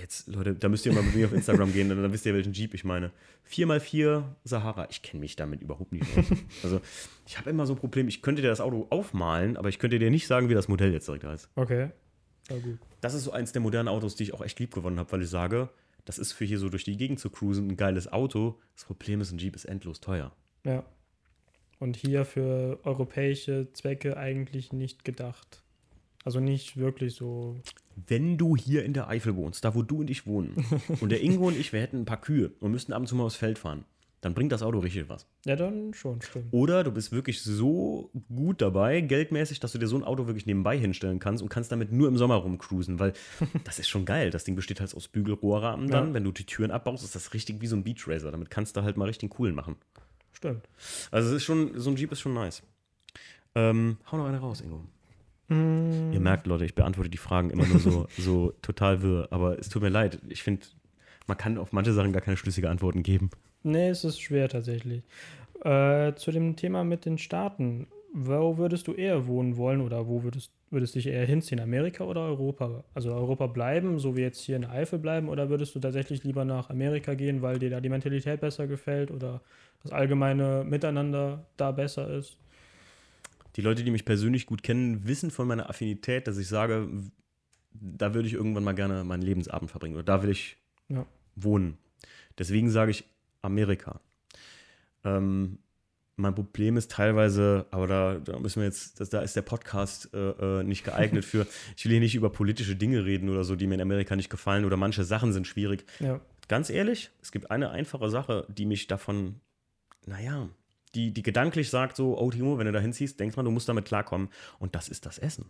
S1: Jetzt, Leute, da müsst ihr mal mit mir auf Instagram gehen, dann, dann wisst ihr, welchen Jeep ich meine. 4x4 Sahara, ich kenne mich damit überhaupt nicht aus. Also, ich habe immer so ein Problem, ich könnte dir das Auto aufmalen, aber ich könnte dir nicht sagen, wie das Modell jetzt direkt heißt.
S2: Okay. Ja, gut.
S1: Das ist so eins der modernen Autos, die ich auch echt lieb gewonnen habe, weil ich sage, das ist für hier so durch die Gegend zu cruisen ein geiles Auto. Das Problem ist, ein Jeep ist endlos teuer.
S2: Ja. Und hier für europäische Zwecke eigentlich nicht gedacht. Also nicht wirklich so.
S1: Wenn du hier in der Eifel wohnst, da wo du und ich wohnen, und der Ingo und ich, wir hätten ein paar Kühe und müssten ab und zu mal aufs Feld fahren, dann bringt das Auto richtig was.
S2: Ja, dann schon, stimmt.
S1: Oder du bist wirklich so gut dabei, geldmäßig, dass du dir so ein Auto wirklich nebenbei hinstellen kannst und kannst damit nur im Sommer rumcruisen, weil das ist schon geil. Das Ding besteht halt aus Bügelrohrrahmen dann.
S2: Ja.
S1: Wenn du die Türen abbaust, ist das richtig wie so ein Beach Racer. Damit kannst du halt mal richtig coolen machen.
S2: Stimmt.
S1: Also es ist schon, so ein Jeep ist schon nice. Ähm, hau noch eine raus, Ingo. Ihr merkt, Leute, ich beantworte die Fragen immer nur so, so total wirr, aber es tut mir leid. Ich finde, man kann auf manche Sachen gar keine schlüssige Antworten geben.
S2: Nee, es ist schwer tatsächlich. Äh, zu dem Thema mit den Staaten. Wo würdest du eher wohnen wollen oder wo würdest, würdest dich eher hinziehen? Amerika oder Europa? Also Europa bleiben, so wie jetzt hier in der Eifel bleiben, oder würdest du tatsächlich lieber nach Amerika gehen, weil dir da die Mentalität besser gefällt oder das allgemeine Miteinander da besser ist?
S1: Die Leute, die mich persönlich gut kennen, wissen von meiner Affinität, dass ich sage, da würde ich irgendwann mal gerne meinen Lebensabend verbringen oder da will ich
S2: Ja.
S1: wohnen. Deswegen sage ich Amerika. Ähm, mein Problem ist teilweise, aber da, da müssen wir jetzt, das, da ist der Podcast äh, äh, nicht geeignet für. Ich will hier nicht über politische Dinge reden oder so, die mir in Amerika nicht gefallen oder manche Sachen sind schwierig.
S2: Ja.
S1: Ganz ehrlich, es gibt eine einfache Sache, die mich davon, naja, die, die gedanklich sagt so, oh Timo, wenn du da hinziehst, denkst man, du musst damit klarkommen. Und das ist das Essen.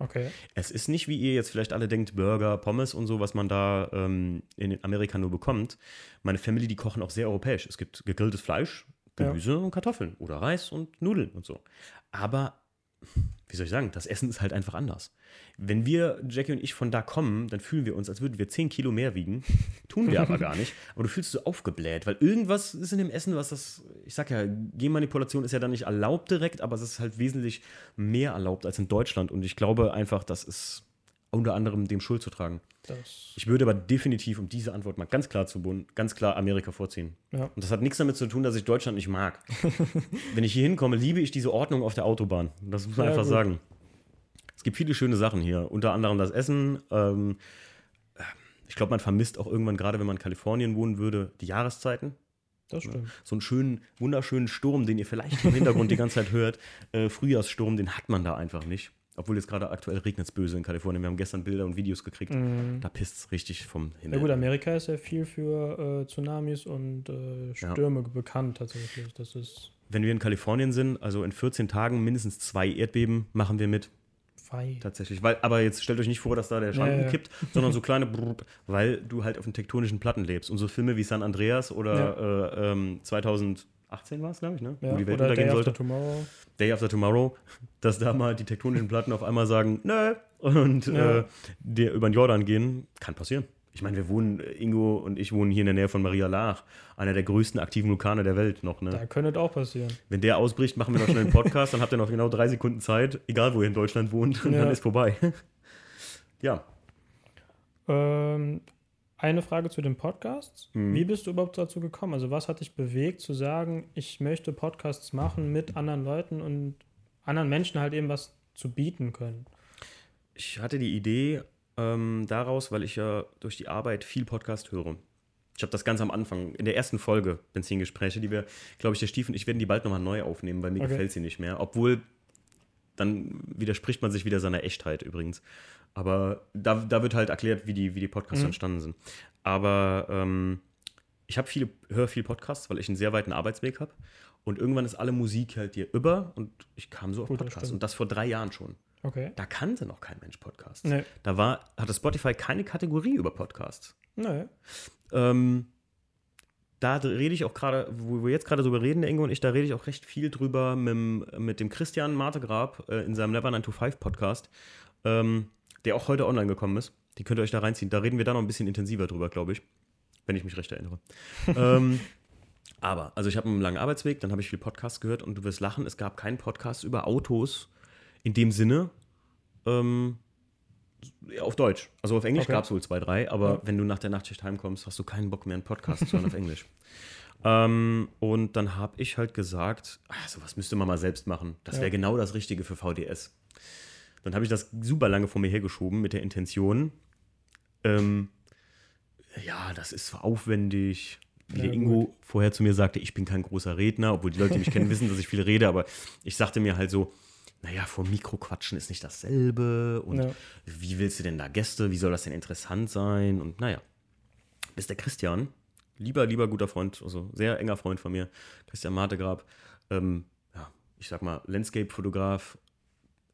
S2: Okay.
S1: Es ist nicht, wie ihr jetzt vielleicht alle denkt, Burger, Pommes und so, was man da ähm, in Amerika nur bekommt. Meine Family, die kochen auch sehr europäisch. Es gibt gegrilltes Fleisch,
S2: Ja.
S1: Gemüse und Kartoffeln oder Reis und Nudeln und so. Aber, wie soll ich sagen, das Essen ist halt einfach anders. Wenn wir, Jackie und ich, von da kommen, dann fühlen wir uns, als würden wir 10 Kilo mehr wiegen. Tun wir aber gar nicht. Aber du fühlst so aufgebläht, weil irgendwas ist in dem Essen, was das, ich sag ja, Genmanipulation ist ja dann nicht erlaubt direkt, aber es ist halt wesentlich mehr erlaubt als in Deutschland. Und ich glaube einfach, das ist unter anderem dem Schuld zu tragen.
S2: Das,
S1: Ich würde aber definitiv, um diese Antwort mal ganz klar zu bunden, ganz klar Amerika vorziehen.
S2: ja.
S1: Und das hat nichts damit zu tun, dass ich Deutschland nicht mag. Wenn ich hier hinkomme, liebe ich diese Ordnung auf der Autobahn. Das muss man
S2: Ja,
S1: einfach
S2: gut.
S1: sagen. Es gibt viele schöne Sachen hier, unter anderem das Essen. Ähm, ich glaube, man vermisst auch irgendwann, gerade wenn man in Kalifornien wohnen würde, die Jahreszeiten.
S2: Das stimmt.
S1: So einen schönen, wunderschönen Sturm, den ihr vielleicht im Hintergrund die ganze Zeit hört. Äh, Frühjahrssturm, den hat man da einfach nicht. Obwohl jetzt gerade aktuell regnet es böse in Kalifornien. Wir haben gestern Bilder und Videos gekriegt. Da pisst es richtig vom
S2: Ja
S1: Himmel.
S2: gut, Amerika ist ja viel für äh, Tsunamis und äh,
S1: Ja.
S2: Stürme bekannt tatsächlich. Das ist
S1: Wenn wir in Kalifornien sind, also in 14 Tagen mindestens zwei Erdbeben machen wir mit.
S2: fei.
S1: Tatsächlich. Weil, aber jetzt stellt euch nicht vor, dass da der Schrank
S2: Ja, ja.
S1: kippt, sondern so kleine, Brrr, weil du halt auf den tektonischen Platten lebst. Und so Filme wie San Andreas oder äh, ähm, 2018 war es, glaube ich, ne?
S2: Ja,
S1: wo die Welt
S2: oder
S1: untergehen
S2: Day
S1: sollte.
S2: After Tomorrow.
S1: Day After Tomorrow, dass da mal die tektonischen Platten auf einmal sagen, nö, und
S2: Ja.
S1: äh, der über den Jordan gehen, kann passieren. Ich meine, wir wohnen, äh, Ingo und ich wohnen hier in der Nähe von Maria Laach, einer der größten aktiven Vulkane der Welt noch. Ne?
S2: Da könnte das auch passieren.
S1: Wenn der ausbricht, machen wir noch schnell einen Podcast, dann habt ihr noch genau drei Sekunden Zeit, egal wo ihr in Deutschland wohnt, und
S2: Ja.
S1: dann ist vorbei. ja,
S2: Ähm, eine Frage zu den Podcasts.
S1: Mhm.
S2: Wie bist du überhaupt dazu gekommen? Also was hat dich bewegt zu sagen, ich möchte Podcasts machen mit anderen Leuten und anderen Menschen halt eben was zu bieten können?
S1: ich hatte die Idee ähm, daraus, weil ich ja durch die Arbeit viel Podcast höre. Ich habe das ganz am Anfang, in der ersten Folge Benzingespräche, die wir, glaube ich, der Stief und ich werden die bald nochmal neu aufnehmen, weil mir
S2: Okay.
S1: gefällt sie nicht mehr. Obwohl, dann widerspricht man sich wieder seiner Echtheit übrigens. Aber da, da wird halt erklärt, wie die, wie die Podcasts
S2: Mhm.
S1: entstanden sind. Aber ähm, ich habe viele, höre viel Podcasts, weil ich einen sehr weiten Arbeitsweg habe. Und irgendwann ist alle Musik halt dir über und ich kam so auf
S2: Gut,
S1: Podcasts. Und das vor drei Jahren schon.
S2: Okay.
S1: Da kannte noch kein Mensch Podcasts.
S2: Nee.
S1: Da war, hatte Spotify keine Kategorie über Podcasts.
S2: Nee.
S1: Ähm, da rede ich auch gerade, wo wir jetzt gerade drüber reden, Ingo und ich, da rede ich auch recht viel drüber mit, dem- mit dem Christian Martegrab äh, in seinem Never 925 Podcast, ähm, der auch heute online gekommen ist. Die könnt ihr euch da reinziehen. Da reden wir da noch ein bisschen intensiver drüber, glaube ich. Wenn ich mich recht erinnere. ähm, aber, also ich habe einen langen Arbeitsweg, dann habe ich viel Podcasts gehört und du wirst lachen, es gab keinen Podcast über Autos in dem Sinne, ähm, auf Deutsch. Also auf Englisch
S2: Okay.
S1: gab es wohl zwei, drei, aber
S2: Ja.
S1: wenn du nach der Nachtschicht heimkommst, hast du keinen Bock mehr, einen Podcast zu hören auf Englisch. Ähm, und dann habe ich halt gesagt, ach, sowas müsste man mal selbst machen. Das
S2: Ja.
S1: wäre genau das Richtige für VDS. Dann habe ich das super lange vor mir hergeschoben mit der Intention, ähm, ja, das ist aufwendig. Wie
S2: Ja,
S1: der Ingo vorher zu mir sagte, ich bin kein großer Redner, obwohl die Leute, die mich kennen, wissen, dass ich viel rede, aber ich sagte mir halt so, naja, vor dem Mikro quatschen ist nicht dasselbe und
S2: Ja.
S1: wie willst du denn da Gäste, wie soll das denn interessant sein und naja, bis der Christian, lieber, lieber guter Freund, also sehr enger Freund von mir, Christian Martegrab, ähm, ja, ich sag mal, Landscape-Fotograf,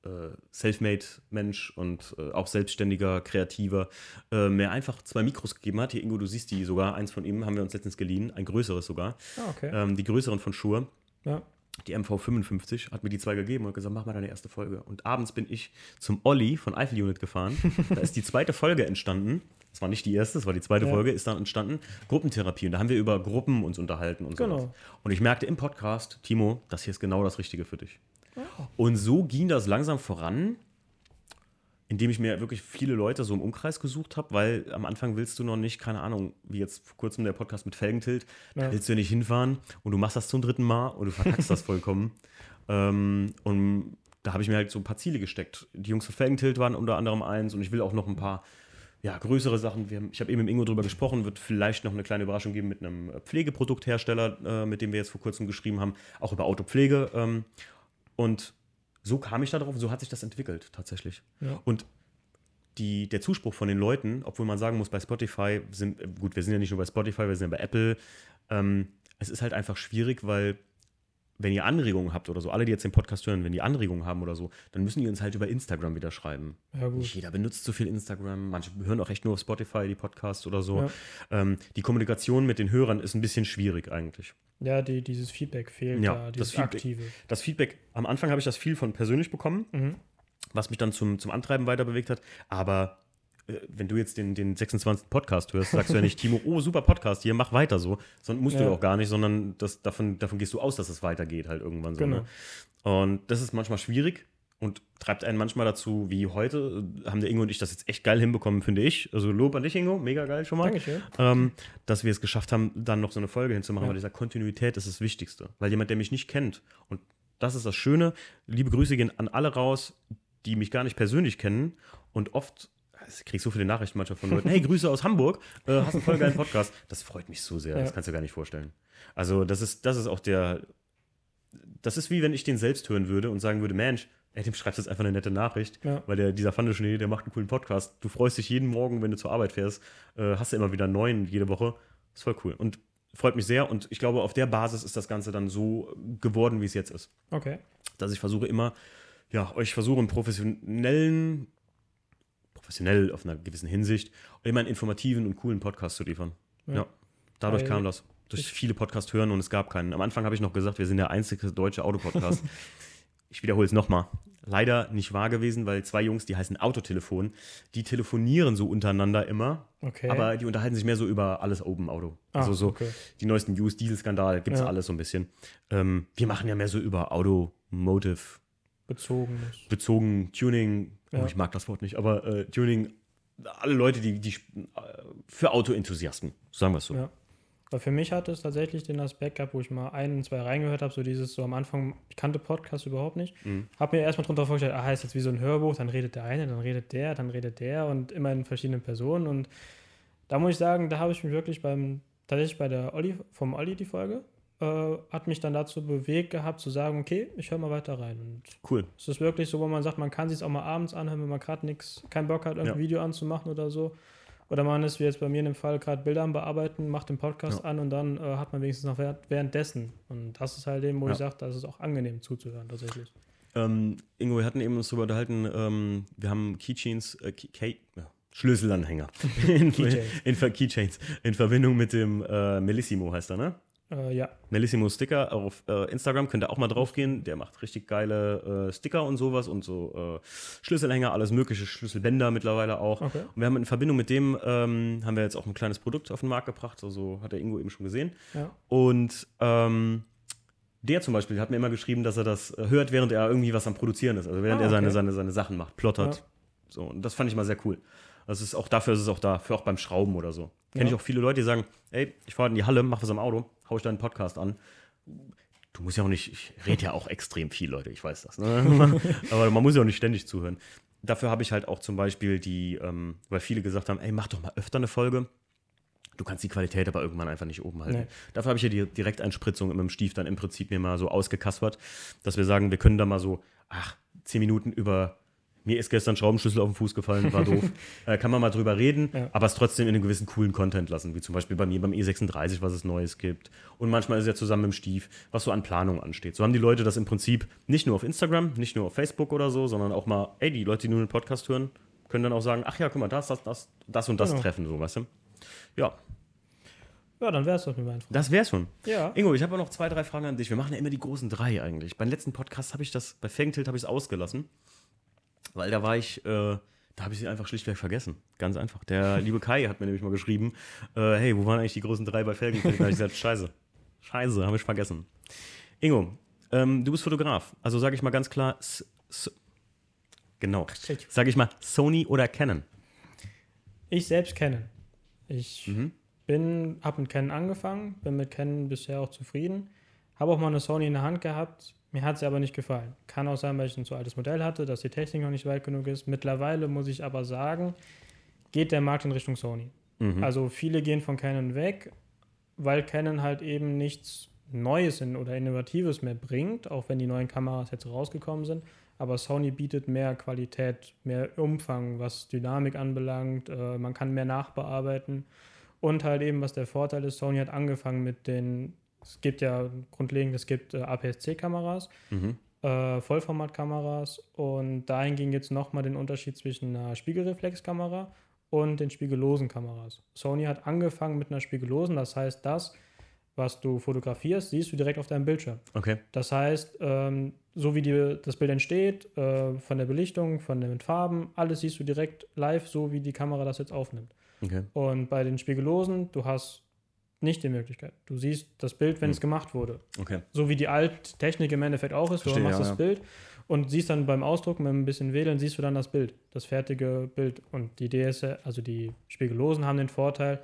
S1: äh, Selfmade-Mensch und äh, auch selbstständiger, kreativer, äh, mir einfach zwei Mikros gegeben hat. Hier, Ingo, du siehst die sogar, eins von ihm haben wir uns letztens geliehen, ein größeres sogar,
S2: Ah, okay.
S1: ähm, die größeren von Shure.
S2: Ja.
S1: Die MV55 hat mir die zwei gegeben und gesagt, mach mal deine erste Folge. Und abends bin ich zum Olli von Eiffel Unit gefahren. da ist die zweite Folge entstanden. Das war nicht die erste, das war die zweite
S2: Ja.
S1: Folge, ist dann entstanden. Gruppentherapie. Und da haben wir über Gruppen uns unterhalten und so.
S2: Genau.
S1: Und ich merkte im Podcast, Timo, das hier ist genau das Richtige für dich.
S2: Oh.
S1: Und so ging das langsam voran, indem ich mir wirklich viele Leute so im Umkreis gesucht habe, weil am Anfang willst du noch nicht, keine Ahnung, wie jetzt vor kurzem der Podcast mit Felgentilt, da
S2: Ja.
S1: willst du ja nicht hinfahren und du machst das zum dritten Mal und du verkackst das vollkommen. Ähm, und da habe ich mir halt so ein paar Ziele gesteckt. Die Jungs von Felgentilt waren unter anderem eins und ich will auch noch ein paar ja, größere Sachen. Haben, ich habe eben mit Ingo drüber gesprochen, wird vielleicht noch eine kleine Überraschung geben mit einem äh, Pflegeprodukthersteller, äh, mit dem wir jetzt vor kurzem geschrieben haben, auch über Autopflege. Ähm, und so kam ich da drauf, so hat sich das entwickelt tatsächlich.
S2: Ja.
S1: Und die, der Zuspruch von den Leuten, obwohl man sagen muss, bei Spotify sind, äh, gut, wir sind ja nicht nur bei Spotify, wir sind ja bei Apple. Ähm, es ist halt einfach schwierig, weil wenn ihr Anregungen habt oder so, alle, die jetzt den Podcast hören, wenn die Anregungen haben oder so, dann müssen die uns halt über Instagram wieder schreiben.
S2: Ja, gut.
S1: Nicht jeder benutzt so viel Instagram, manche hören auch echt nur auf Spotify die Podcasts oder so.
S2: Ja.
S1: Ähm, die Kommunikation mit den Hörern ist ein bisschen schwierig eigentlich.
S2: Ja, die, dieses Feedback fehlt
S1: Ja,
S2: da,
S1: das
S2: dieses
S1: Feedback-
S2: Aktive.
S1: Das Feedback, am Anfang habe ich das viel von persönlich bekommen,
S2: Mhm.
S1: was mich dann zum, zum Antreiben weiter bewegt hat. Aber wenn du jetzt den, den 26. Podcast hörst, sagst du ja nicht, Timo, oh, super Podcast, hier, mach weiter so. Sondern musst du
S2: Ja.
S1: auch gar nicht, sondern das, davon, davon gehst du aus, dass es weitergeht halt irgendwann so.
S2: Genau.
S1: Ne? Und das ist manchmal schwierig und treibt einen manchmal dazu, wie heute, äh, haben der Ingo und ich das jetzt echt geil hinbekommen, finde ich. Also Lob an dich, Ingo, mega geil schon mal.
S2: Dankeschön.
S1: Ähm, dass wir es geschafft haben, dann noch so eine Folge hinzumachen,
S2: Ja.
S1: weil dieser Kontinuität ist das Wichtigste. Weil jemand, der mich nicht kennt, und das ist das Schöne, liebe Grüße gehen an alle raus, die mich gar nicht persönlich kennen und oft. Ich kriege so viele Nachrichten manchmal von Leuten. Hey, Grüße aus Hamburg. Äh, hast einen voll geilen Podcast. Das freut mich so sehr.
S2: Ja.
S1: Das kannst du gar nicht vorstellen. Also, das ist, das ist auch der. Das ist wie wenn ich den selbst hören würde und sagen würde: Mensch, ey, dem schreibst du jetzt einfach eine nette Nachricht.
S2: Ja.
S1: Weil der, dieser Pfandeschnee, der macht einen coolen Podcast. Du freust dich jeden Morgen, wenn du zur Arbeit fährst. Äh, hast du immer wieder einen neuen jede Woche. ist voll cool. Und freut mich sehr. Und ich glaube, auf der Basis ist das Ganze dann so geworden, wie es jetzt ist.
S2: Okay.
S1: Dass ich versuche immer, ja, euch versuche einen professionellen, professionell auf einer gewissen Hinsicht, immer einen informativen und coolen Podcast zu liefern. Ja.
S2: Ja.
S1: Dadurch
S2: Weil
S1: kam das. Durch viele Podcasts hören und es gab keinen. Am Anfang habe ich noch gesagt, wir sind der einzige deutsche Autopodcast. ich wiederhole es nochmal. Leider nicht wahr gewesen, weil zwei Jungs, die heißen Autotelefon, die telefonieren so untereinander immer,
S2: Okay.
S1: aber die unterhalten sich mehr so über alles Open Auto.
S2: Ah,
S1: also so
S2: okay.
S1: die neuesten News, Dieselskandal, gibt es
S2: Ja.
S1: alles so ein bisschen. Ähm, wir machen ja mehr so über Automotive
S2: Bezogen
S1: bezogen, Tuning, oh,
S2: Ja.
S1: ich mag das Wort nicht, aber äh, Tuning, alle Leute, die, die äh, für Autoenthusiasten, sagen wir es so.
S2: Ja. Weil für mich hat es tatsächlich den Aspekt gehabt, wo ich mal ein, zwei reingehört habe, so dieses so am Anfang, ich kannte Podcast überhaupt nicht.
S1: Mhm.
S2: Habe mir erstmal drunter vorgestellt, ah, ist jetzt wie so ein Hörbuch, dann redet der eine, dann redet der, dann redet der und immer in verschiedenen Personen. Und da muss ich sagen, da habe ich mich wirklich beim, tatsächlich bei der Olli, vom Olli die Folge, äh, hat mich dann dazu bewegt gehabt, zu sagen, okay, ich höre mal weiter rein. Und
S1: Cool.
S2: es ist wirklich so, wo man sagt, man kann sich auch mal abends anhören, wenn man gerade nichts, keinen Bock hat, irgendein
S1: Ja.
S2: Video anzumachen oder so. Oder man ist wie jetzt bei mir in dem Fall gerade Bilder am Bearbeiten, macht den Podcast
S1: Ja.
S2: an und dann äh, hat man wenigstens noch während- währenddessen. Und das ist halt eben, wo
S1: Ja.
S2: ich sage, das ist auch angenehm zuzuhören tatsächlich.
S1: Ähm, Ingo, wir hatten eben uns darüber unterhalten, ähm, wir haben Keychains, äh, Key, ja, Schlüsselanhänger in,
S2: Keychains.
S1: in, Ver- Keychains in Verbindung mit dem äh, Melissimo heißt er, ne?
S2: Äh, ja,
S1: Melissimo Sticker auf äh, Instagram, könnt ihr auch mal draufgehen. Der macht richtig geile äh, Sticker und sowas und so äh, Schlüsselhänger, alles mögliche, Schlüsselbänder mittlerweile auch.
S2: okay.
S1: Und wir haben in Verbindung mit dem, ähm, haben wir jetzt auch ein kleines Produkt auf den Markt gebracht, also hat der Ingo eben schon gesehen.
S2: Ja.
S1: Und ähm, der zum Beispiel hat mir immer geschrieben, dass er das äh, hört, während er irgendwie was am Produzieren ist, also während
S2: Ah,
S1: er seine,
S2: okay.
S1: seine, seine Sachen macht, plottert.
S2: Ja.
S1: So, und das fand ich mal sehr cool. Das ist auch dafür ist es auch da, für auch beim Schrauben oder so. Kenne
S2: Ja.
S1: ich auch viele Leute, die sagen, ey, ich fahre in die Halle, mach was am Auto, hau ich deinen Podcast an. Du musst ja auch nicht, ich rede ja auch extrem viel, Leute, ich weiß das. Ne? Aber man muss ja auch nicht ständig zuhören. Dafür habe ich halt auch zum Beispiel die, ähm, weil viele gesagt haben, ey, mach doch mal öfter eine Folge. Du kannst die Qualität aber irgendwann einfach nicht oben halten.
S2: Nee.
S1: Dafür habe ich ja die Direkteinspritzung mit dem Stief dann im Prinzip mir mal so ausgekaspert, dass wir sagen, wir können da mal so, ach, zehn Minuten über, mir ist gestern Schraubenschlüssel auf den Fuß gefallen, war doof. äh, kann man mal drüber reden,
S2: Ja.
S1: aber es trotzdem in einem gewissen coolen Content lassen, wie zum Beispiel bei mir beim E36, was es Neues gibt. Und manchmal ist es ja zusammen mit dem Stief, was so an Planung ansteht. So haben die Leute das im Prinzip nicht nur auf Instagram, nicht nur auf Facebook oder so, sondern auch mal, ey, die Leute, die nur den Podcast hören, können dann auch sagen, ach ja, guck mal, das, das, das, das und das
S2: Genau.
S1: treffen, so, weißt du? Ja,
S2: Ja, dann wäre es doch mit meinen Fragen.
S1: das wär's schon.
S2: Ja.
S1: Ingo, ich habe noch zwei, drei Fragen an dich. Wir machen ja immer die großen drei eigentlich. Beim letzten Podcast habe ich das, bei Fangtilt habe ich es ausgelassen, weil da war ich, äh, da habe ich sie einfach schlichtweg vergessen. Ganz einfach. Der liebe Kai hat mir nämlich mal geschrieben, äh, hey, wo waren eigentlich die großen drei bei Felgentilt? Da habe ich gesagt, scheiße, scheiße, habe ich vergessen. Ingo, ähm, du bist Fotograf. Also sage ich mal ganz klar, S S genau, sage ich mal Sony oder Canon.
S2: Ich selbst kenne. Ich
S1: Mhm.
S2: bin, habe mit Canon angefangen, bin mit Canon bisher auch zufrieden. Habe auch mal eine Sony in der Hand gehabt. Mir hat sie aber nicht gefallen. Kann auch sein, weil ich ein zu altes Modell hatte, dass die Technik noch nicht weit genug ist. Mittlerweile muss ich aber sagen, geht der Markt in Richtung Sony.
S1: Mhm.
S2: Also viele gehen von Canon weg, weil Canon halt eben nichts Neues oder Innovatives mehr bringt, auch wenn die neuen Kameras jetzt rausgekommen sind. Aber Sony bietet mehr Qualität, mehr Umfang, was Dynamik anbelangt. Äh, man kann mehr nachbearbeiten. Und halt eben, was der Vorteil ist, Sony hat angefangen mit den, es gibt ja grundlegend, es gibt äh, APS-C-Kameras,
S1: Mhm.
S2: äh, Vollformatkameras und dahingehend gibt es nochmal den Unterschied zwischen einer Spiegelreflexkamera und den spiegellosen Kameras. Sony hat angefangen mit einer spiegellosen, das heißt, das, was du fotografierst, siehst du direkt auf deinem Bildschirm.
S1: Okay.
S2: Das heißt, ähm, so wie die, das Bild entsteht, äh, von der Belichtung, von den Farben, alles siehst du direkt live, so wie die Kamera das jetzt aufnimmt.
S1: Okay.
S2: Und bei den Spiegellosen, du hast nicht die Möglichkeit. Du siehst das Bild, wenn
S1: Hm.
S2: es gemacht wurde.
S1: Okay.
S2: So wie die alte Technik im Endeffekt auch ist.
S1: Verstehe,
S2: du machst
S1: ja,
S2: das
S1: ja.
S2: Bild und siehst dann beim Ausdrucken, mit ein bisschen Wählen, siehst du dann das Bild, das fertige Bild. Und die DSL, also die Spiegellosen haben den Vorteil,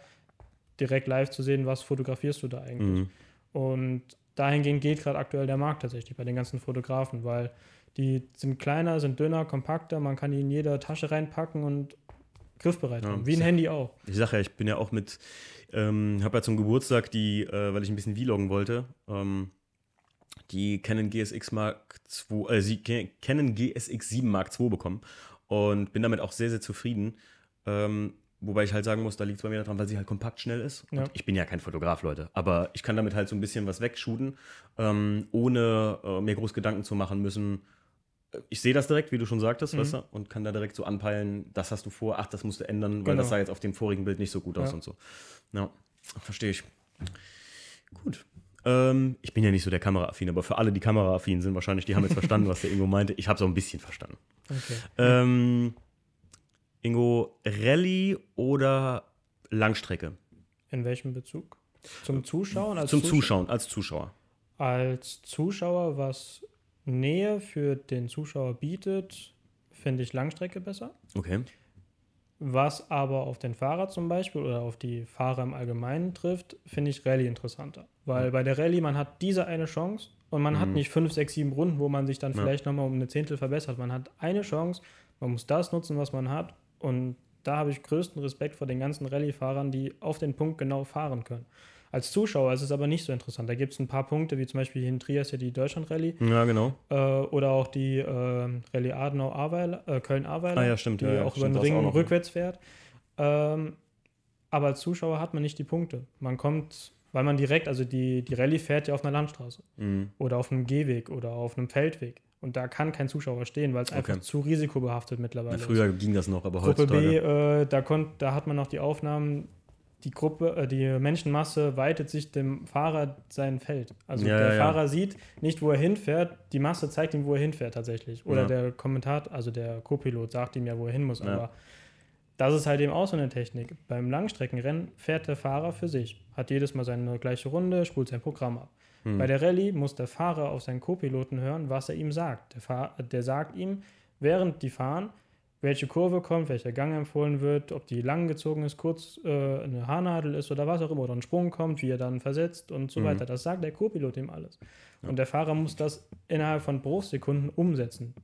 S2: direkt live zu sehen, was fotografierst du da eigentlich.
S1: Mhm.
S2: Und dahingehend geht gerade aktuell der Markt tatsächlich bei den ganzen Fotografen, weil die sind kleiner, sind dünner, kompakter, man kann die in jede Tasche reinpacken und griffbereit
S1: Ja,
S2: haben. Wie ein Handy auch.
S1: Ich sage ja, ich bin ja auch mit, ähm, habe ja zum Geburtstag die, äh, weil ich ein bisschen vloggen wollte, ähm, die Canon GSX Mark II, äh, sie, Ca- Canon GSX 7 Mark II bekommen und bin damit auch sehr, sehr zufrieden. Ähm, wobei ich halt sagen muss, da liegt es bei mir daran, weil sie halt kompakt schnell ist.
S2: Ja.
S1: Und ich bin ja kein Fotograf, Leute, aber ich kann damit halt so ein bisschen was wegshooten, ähm, ohne äh, mir groß Gedanken zu machen müssen. Ich sehe das direkt, wie du schon sagtest,
S2: Mhm.
S1: weißt du, und kann da direkt so anpeilen, das hast du vor, ach, das musst du ändern, weil
S2: Genau.
S1: das sah jetzt auf dem vorigen Bild nicht so gut aus
S2: Ja.
S1: und so. Ja, verstehe ich. Gut. Ähm, ich bin ja nicht so der Kameraaffin, aber für alle, die kameraaffin sind, wahrscheinlich, die haben jetzt verstanden, was der Ingo meinte. Ich habe es auch ein bisschen verstanden.
S2: Okay.
S1: Ähm, Ingo, Rallye oder Langstrecke?
S2: In welchem Bezug? Zum Zuschauen? Als
S1: Zum? Zuschauen, als Zuschauer.
S2: Als Zuschauer, was Nähe für den Zuschauer bietet, finde ich Langstrecke besser.
S1: Okay.
S2: Was aber auf den Fahrer zum Beispiel oder auf die Fahrer im Allgemeinen trifft, finde ich Rallye interessanter. Weil bei der Rallye, man hat diese eine Chance und man hat
S1: Mhm.
S2: nicht fünf, sechs, sieben Runden, wo man sich dann
S1: Ja.
S2: vielleicht nochmal um eine Zehntel verbessert. Man hat eine Chance, man muss das nutzen, was man hat. Und da habe ich größten Respekt vor den ganzen Rallye-Fahrern, die auf den Punkt genau fahren können. Als Zuschauer ist es aber nicht so interessant. Da gibt es ein paar Punkte, wie zum Beispiel hier in Trias ja die Deutschland-Rallye
S1: Ja, genau.
S2: äh, oder auch die äh, Rallye Adenau-Ahrweiler, äh, Köln-Ahrweiler,
S1: Ah ja, stimmt,
S2: die
S1: ja, ja,
S2: auch
S1: stimmt,
S2: über den Ring rückwärts fährt. Ähm, aber als Zuschauer hat man nicht die Punkte. Man kommt, weil man direkt, also die, die Rallye fährt ja auf einer Landstraße
S1: Mhm.
S2: oder auf einem Gehweg oder auf einem Feldweg. Und da kann kein Zuschauer stehen, weil es einfach
S1: Okay.
S2: zu risikobehaftet mittlerweile ist.
S1: früher ging das noch, aber
S2: Gruppe
S1: heutzutage.
S2: B, äh, da, konnt, da hat man noch die Aufnahmen, die Gruppe, äh, die Menschenmasse weitet sich dem Fahrer sein Feld. Also
S1: Ja,
S2: der
S1: ja, ja.
S2: Fahrer sieht nicht, wo er hinfährt, die Masse zeigt ihm, wo er hinfährt tatsächlich. Oder
S1: Ja.
S2: der Kommentator, also der Co-Pilot sagt ihm ja, wo er hin muss.
S1: Ja.
S2: Aber das ist halt eben auch so eine Technik. Beim Langstreckenrennen fährt der Fahrer für sich, hat jedes Mal seine gleiche Runde, spult sein Programm ab.
S1: Hm.
S2: Bei der Rallye muss der Fahrer auf seinen Co-Piloten hören, was er ihm sagt. Der, Fahr der sagt ihm, während die fahren, welche Kurve kommt, welcher Gang empfohlen wird, ob die lang gezogen ist, kurz äh, eine Haarnadel ist oder was auch immer, oder ein Sprung kommt, wie er dann versetzt und so
S1: Mhm.
S2: weiter. Das sagt der Co-Pilot ihm alles. Und der Fahrer muss das innerhalb von Bruchsekunden umsetzen.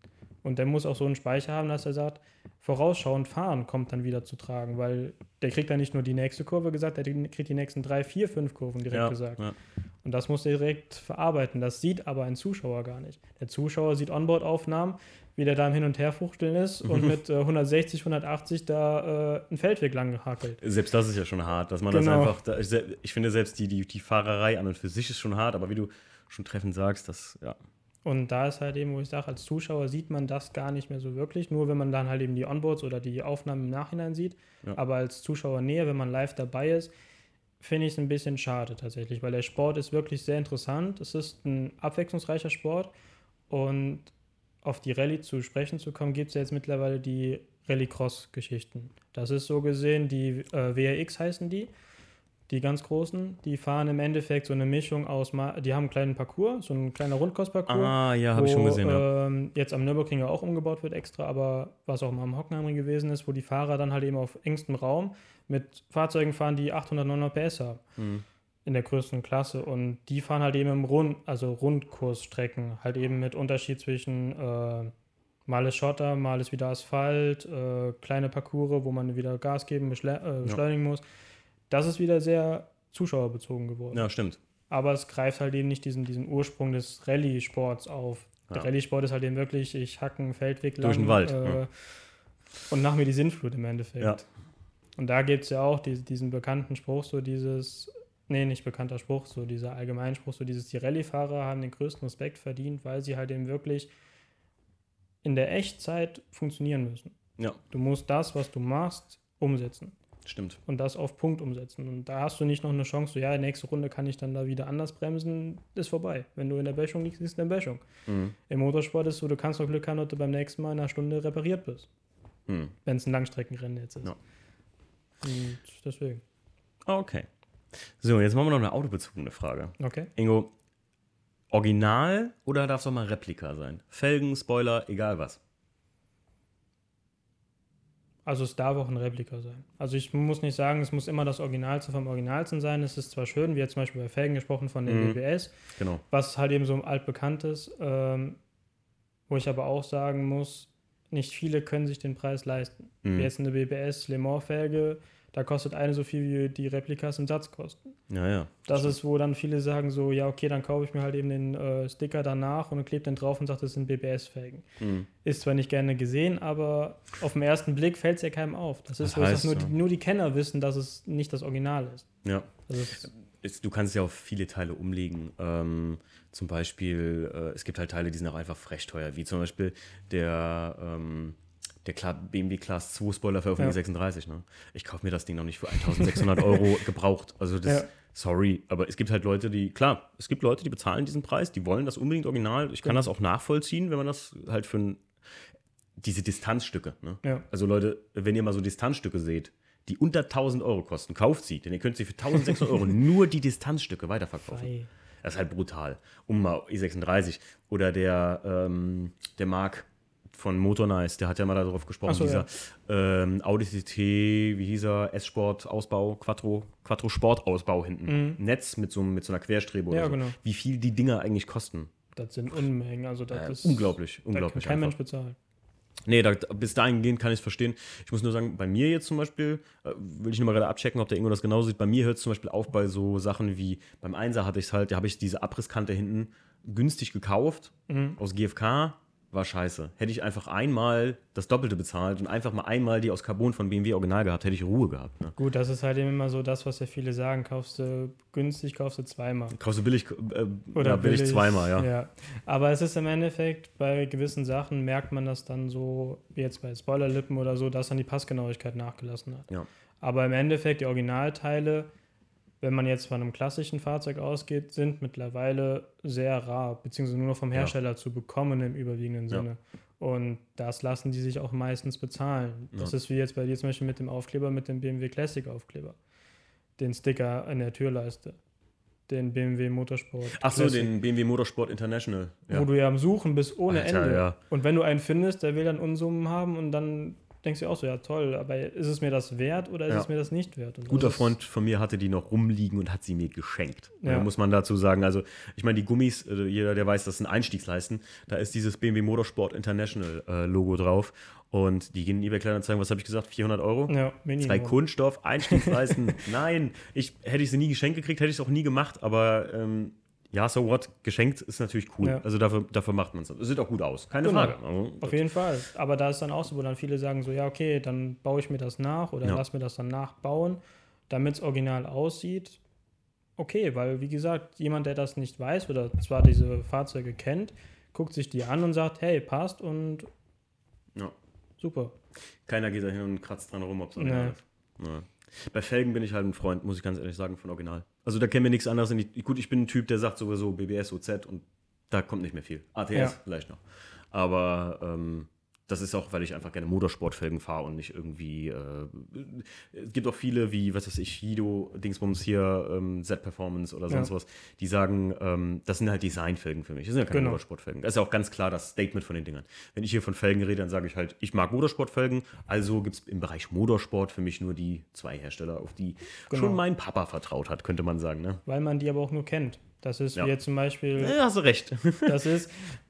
S2: Und der muss auch so einen Speicher haben, dass er sagt, vorausschauend fahren kommt dann wieder zu tragen, weil der kriegt dann nicht nur die nächste Kurve gesagt, der kriegt die nächsten drei, vier, fünf Kurven direkt
S1: ja,
S2: gesagt.
S1: ja.
S2: Und das muss er direkt verarbeiten. Das sieht aber ein Zuschauer gar nicht. Der Zuschauer sieht Onboard-Aufnahmen, wie der da im Hin- und Herfuchteln ist und mit äh, 160, 180 da äh, einen Feldweg lang gehackelt.
S1: Selbst das ist ja schon hart, dass man
S2: Genau.
S1: das einfach. Da, ich, ich finde selbst die, die, die Fahrerei an und für sich ist schon hart, aber wie du schon treffend sagst, das, ja.
S2: Und da ist halt eben, wo ich sage, als Zuschauer sieht man das gar nicht mehr so wirklich, nur wenn man dann halt eben die Onboards oder die Aufnahmen im Nachhinein sieht.
S1: Ja.
S2: Aber als Zuschauer näher, wenn man live dabei ist, finde ich es ein bisschen schade tatsächlich, weil der Sport ist wirklich sehr interessant. Es ist ein abwechslungsreicher Sport und auf die Rallye zu sprechen zu kommen, gibt es ja jetzt mittlerweile die Rallycross-Geschichten. Das ist so gesehen, die äh, WRX heißen die, die ganz großen. Die fahren im Endeffekt so eine Mischung aus, Ma die haben einen kleinen Parcours, so ein kleiner Rundkursparcours
S1: Ah, ja, habe ich schon gesehen, ja.
S2: ähm, jetzt am Nürburgring ja auch umgebaut wird extra, aber was auch mal am Hockenheimring gewesen ist, wo die Fahrer dann halt eben auf engstem Raum mit Fahrzeugen fahren, die 800, 900 PS haben.
S1: Mhm.
S2: In der größten Klasse. Und die fahren halt eben im Rund, also Rundkursstrecken, halt eben mit Unterschied zwischen äh, mal ist Schotter, mal ist wieder Asphalt, äh, kleine Parcours, wo man wieder Gas geben, beschle äh, beschleunigen muss. Das ist wieder sehr zuschauerbezogen geworden.
S1: Ja, stimmt.
S2: Aber es greift halt eben nicht diesen, diesen Ursprung des Rallye-Sports auf. Der
S1: Ja.
S2: Rallye-Sport ist halt eben wirklich, ich hacke einen Feldweg lang.
S1: Durch den Wald,
S2: Äh,
S1: ja.
S2: Und nach mir die Sinnflut im Endeffekt.
S1: Ja.
S2: Und da gibt es ja auch die, diesen bekannten Spruch, so dieses, nee, nicht bekannter Spruch, so dieser Allgemeinspruch, so dieses, die Rallye-Fahrer haben den größten Respekt verdient, weil sie halt eben wirklich in der Echtzeit funktionieren müssen.
S1: Ja,
S2: Du musst das, was du machst, umsetzen
S1: stimmt.
S2: und das auf Punkt umsetzen. Und da hast du nicht noch eine Chance, so ja, nächste Runde kann ich dann da wieder anders bremsen, ist vorbei. Wenn du in der Böschung liegst, ist in der Böschung.
S1: Mhm.
S2: Im Motorsport ist so, du kannst noch Glück haben, dass du beim nächsten Mal in einer Stunde repariert bist,
S1: Mhm.
S2: wenn es ein Langstreckenrennen jetzt ist.
S1: Ja.
S2: Und deswegen.
S1: Okay. So, jetzt machen wir noch eine autobezogene Frage.
S2: Okay.
S1: Ingo, Original oder darf es auch mal Replika sein? Felgen, Spoiler, egal was.
S2: Also es darf auch ein Replika sein. Also ich muss nicht sagen, es muss immer das Originalste vom Originalsten sein. Es ist zwar schön, wie jetzt zum Beispiel bei Felgen gesprochen von den
S1: Mhm.
S2: BBS,
S1: Genau.
S2: was halt eben so altbekannt ist, ähm, wo ich aber auch sagen muss, nicht viele können sich den Preis leisten.
S1: Mhm.
S2: Wie Jetzt eine BBS Le Mans Felge, da kostet eine so viel wie die Replikas im Satz kosten.
S1: Ja, ja.
S2: Das ist, wo dann viele sagen so, ja okay, dann kaufe ich mir halt eben den äh, Sticker danach und klebe den drauf und sage, das sind BBS-Felgen.
S1: Mhm.
S2: Ist zwar nicht gerne gesehen, aber auf den ersten Blick fällt es ja keinem auf. Das ist,
S1: Das heißt,
S2: nur,
S1: ja.
S2: die, nur die Kenner wissen, dass es nicht das Original ist.
S1: Ja.
S2: Es,
S1: Es, du kannst ja auf viele Teile umlegen. Ähm, zum Beispiel, äh, es gibt halt Teile, die sind auch einfach frech teuer, wie zum Beispiel der, ähm, der BMW Class 2 Spoiler für
S2: Ja.
S1: 36. Ne? Ich kaufe mir das Ding noch nicht für 1600 Euro gebraucht. Also das,
S2: Ja.
S1: sorry, aber es gibt halt Leute, die, klar, es gibt Leute, die bezahlen diesen Preis, die wollen das unbedingt original. Ich kann
S2: Ja.
S1: das auch nachvollziehen, wenn man das halt für ein, diese Distanzstücke, ne?
S2: ja.
S1: Also Leute, wenn ihr mal so Distanzstücke seht, die unter 1000 Euro kosten, kauft sie, denn ihr könnt sie für 1600 Euro nur die Distanzstücke weiterverkaufen.
S2: Ei.
S1: Das ist halt brutal. Um mal E36 oder der, ähm, der Marc von Motornice, der hat ja mal darauf gesprochen,
S2: so,
S1: dieser ähm, Audi TT, wie hieß er, S-Sport Ausbau, Quattro, Quattro Sport Ausbau hinten. Netz mit so, mit so einer Querstrebe oder
S2: Mhm. Ja,
S1: so.
S2: genau.
S1: Wie viel die Dinger eigentlich kosten.
S2: Das sind Unmengen. Also das
S1: Äh,
S2: ist
S1: unglaublich, unglaublich.
S2: kein
S1: einfach.
S2: Mensch bezahlen.
S1: Nee, da, bis dahin gehen kann ich es verstehen. Ich muss nur sagen, bei mir jetzt zum Beispiel, äh, will ich nur mal gerade abchecken, ob der Ingo das genauso sieht. Bei mir hört es zum Beispiel auf bei so Sachen wie, beim Einser hatte ich es halt, da habe ich diese Abrisskante hinten günstig gekauft,
S2: Mhm.
S1: aus GFK, war scheiße. Hätte ich einfach einmal das Doppelte bezahlt und einfach mal einmal die aus Carbon von BMW original gehabt, hätte ich Ruhe gehabt. Ne?
S2: Gut, das ist halt eben immer so das, was ja viele sagen. Kaufst du günstig, kaufst du zweimal.
S1: Kaufst du billig, äh,
S2: Oder
S1: ja, billig, zweimal, ja.
S2: ja. Aber es ist im Endeffekt, bei gewissen Sachen merkt man das dann so, wie jetzt bei Spoilerlippen oder so, dass dann die Passgenauigkeit nachgelassen hat.
S1: Ja.
S2: Aber im Endeffekt, die Originalteile, wenn man jetzt von einem klassischen Fahrzeug ausgeht, sind mittlerweile sehr rar, beziehungsweise nur noch vom
S1: Ja.
S2: Hersteller zu bekommen im überwiegenden
S1: Ja.
S2: Sinne. Und das lassen die sich auch meistens bezahlen. Das ist wie jetzt bei dir zum Beispiel mit dem Aufkleber, mit dem BMW Classic Aufkleber. Den Sticker an der Türleiste. Den BMW Motorsport.
S1: Ach so,
S2: Classic,
S1: den BMW Motorsport International. Ja.
S2: Wo du ja am Suchen bist ohne
S1: Alter,
S2: Ende.
S1: ja.
S2: Und wenn du einen findest, der will dann Unsummen haben und dann denkst du auch so, ja toll, aber ist es mir das wert oder ist
S1: Ja.
S2: es mir das nicht wert? Und
S1: Guter Freund von mir hatte die noch rumliegen und hat sie mir geschenkt.
S2: Ja.
S1: Da muss man dazu sagen, also ich meine, die Gummis, äh, jeder, der weiß, das sind Einstiegsleisten, da ist dieses BMW Motorsport International äh, Logo drauf und die gehen in eBay Kleinanzeigen, was habe ich gesagt, 400 Euro?
S2: Ja, Minimum.
S1: Zwei Kunststoff, Einstiegsleisten. Nein, ich, hätte ich sie nie geschenkt gekriegt, hätte ich es auch nie gemacht, aber ähm, ja, so what, geschenkt ist natürlich cool.
S2: Ja.
S1: Also dafür, dafür macht man es. Sieht auch gut aus, keine
S2: Genau.
S1: Frage. Also,
S2: Auf jeden Fall. Aber da ist dann auch so, wo dann viele sagen so, ja, okay, dann baue ich mir das nach oder
S1: Ja.
S2: lass mir das dann nachbauen, damit es original aussieht. Okay, weil wie gesagt, jemand, der das nicht weiß oder zwar diese Fahrzeuge kennt, guckt sich die an und sagt, hey, passt und
S1: ja.
S2: super.
S1: Keiner geht da hin und kratzt dran rum, ob es original
S2: Nee.
S1: ist. Nee. Bei Felgen bin ich halt ein Freund, muss ich ganz ehrlich sagen, von Original. Also da kennen wir nichts anderes. In die, gut, ich bin ein Typ, der sagt sowieso BBS, OZ und da kommt nicht mehr viel. ATS
S2: Ja.
S1: vielleicht noch. Aber ähm, das ist auch, weil ich einfach gerne Motorsportfelgen fahre und nicht irgendwie. Äh, es gibt auch viele wie, was weiß ich, Hido, Dingsbums hier, ähm, Z-Performance oder sonst
S2: Ja.
S1: was, die sagen, ähm, das sind halt Designfelgen für mich. Das sind ja keine
S2: Genau.
S1: Motorsportfelgen. Das ist ja auch ganz klar das Statement von den Dingern. Wenn ich hier von Felgen rede, dann sage ich halt, ich mag Motorsportfelgen, also gibt es im Bereich Motorsport für mich nur die zwei Hersteller, auf die
S2: Genau.
S1: schon mein Papa vertraut hat, könnte man sagen. Ne?
S2: Weil man die aber auch nur kennt. Das ist
S1: Ja.
S2: wie jetzt zum Beispiel,
S1: Ja, hast du recht.
S2: das ist,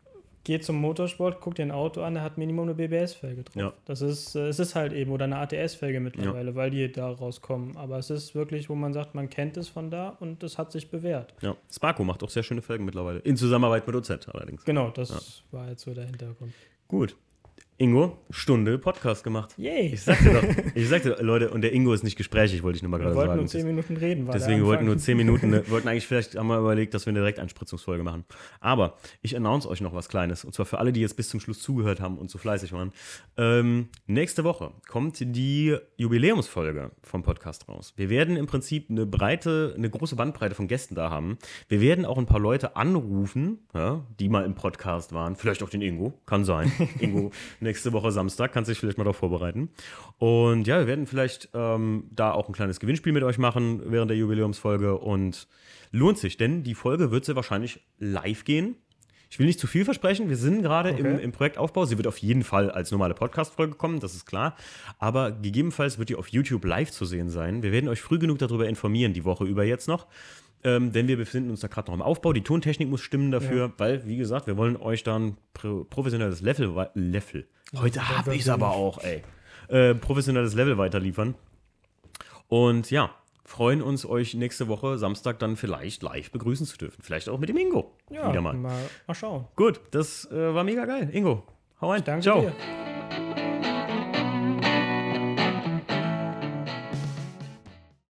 S2: geht zum Motorsport, guck dir ein Auto an, der hat Minimum eine BBS-Felge drauf.
S1: Ja.
S2: Das ist, äh, es ist halt eben, oder eine ATS-Felge mittlerweile, weil die da rauskommen. Aber es ist wirklich, wo man sagt, man kennt es von da und es hat sich bewährt.
S1: Ja, Sparko macht auch sehr schöne Felgen mittlerweile. In Zusammenarbeit mit OZ allerdings.
S2: Genau, das war jetzt so der Hintergrund.
S1: Gut. Ingo, Stunde Podcast gemacht.
S2: Yay!
S1: Ich sagte doch, ich sagte, Leute, und der Ingo ist nicht gesprächig, wollte ich nur mal
S2: Wir
S1: gerade
S2: wollten
S1: sagen.
S2: nur 10 Minuten reden. War
S1: Deswegen wollten nur 10 Minuten, ne, wollten eigentlich vielleicht wir überlegt, dass wir eine Direktanspritzungsfolge machen. Aber ich announce euch noch was Kleines. Und zwar für alle, die jetzt bis zum Schluss zugehört haben und so fleißig waren. Ähm, nächste Woche kommt die Jubiläumsfolge vom Podcast raus. Wir werden im Prinzip eine breite, eine große Bandbreite von Gästen da haben. Wir werden auch ein paar Leute anrufen, ja, die mal im Podcast waren. Vielleicht auch den Ingo, kann sein. Ingo, nächste Woche Samstag, kannst dich vielleicht mal darauf vorbereiten. Und ja, wir werden vielleicht ähm, da auch ein kleines Gewinnspiel mit euch machen während der Jubiläumsfolge und lohnt sich, denn die Folge wird sehr wahrscheinlich live gehen. Ich will nicht zu viel versprechen. Wir sind gerade im,
S2: Okay.
S1: im Projektaufbau. Sie wird auf jeden Fall als normale Podcast-Folge kommen, das ist klar. Aber gegebenenfalls wird die auf YouTube live zu sehen sein. Wir werden euch früh genug darüber informieren, die Woche über jetzt noch. Ähm, denn wir befinden uns da gerade noch im Aufbau. Die Tontechnik muss stimmen dafür, weil, wie gesagt, wir wollen euch dann pro professionelles Level. Level. Heute habe ich es aber auch, ey. Äh, professionelles Level weiterliefern. Und ja, freuen uns, euch nächste Woche Samstag dann vielleicht live begrüßen zu dürfen. Vielleicht auch mit dem Ingo.
S2: Ja,
S1: Wieder mal.
S2: mal, mal schauen.
S1: Gut, das äh, war mega geil. Ingo, hau rein.
S2: Danke
S1: Ciao.
S2: dir.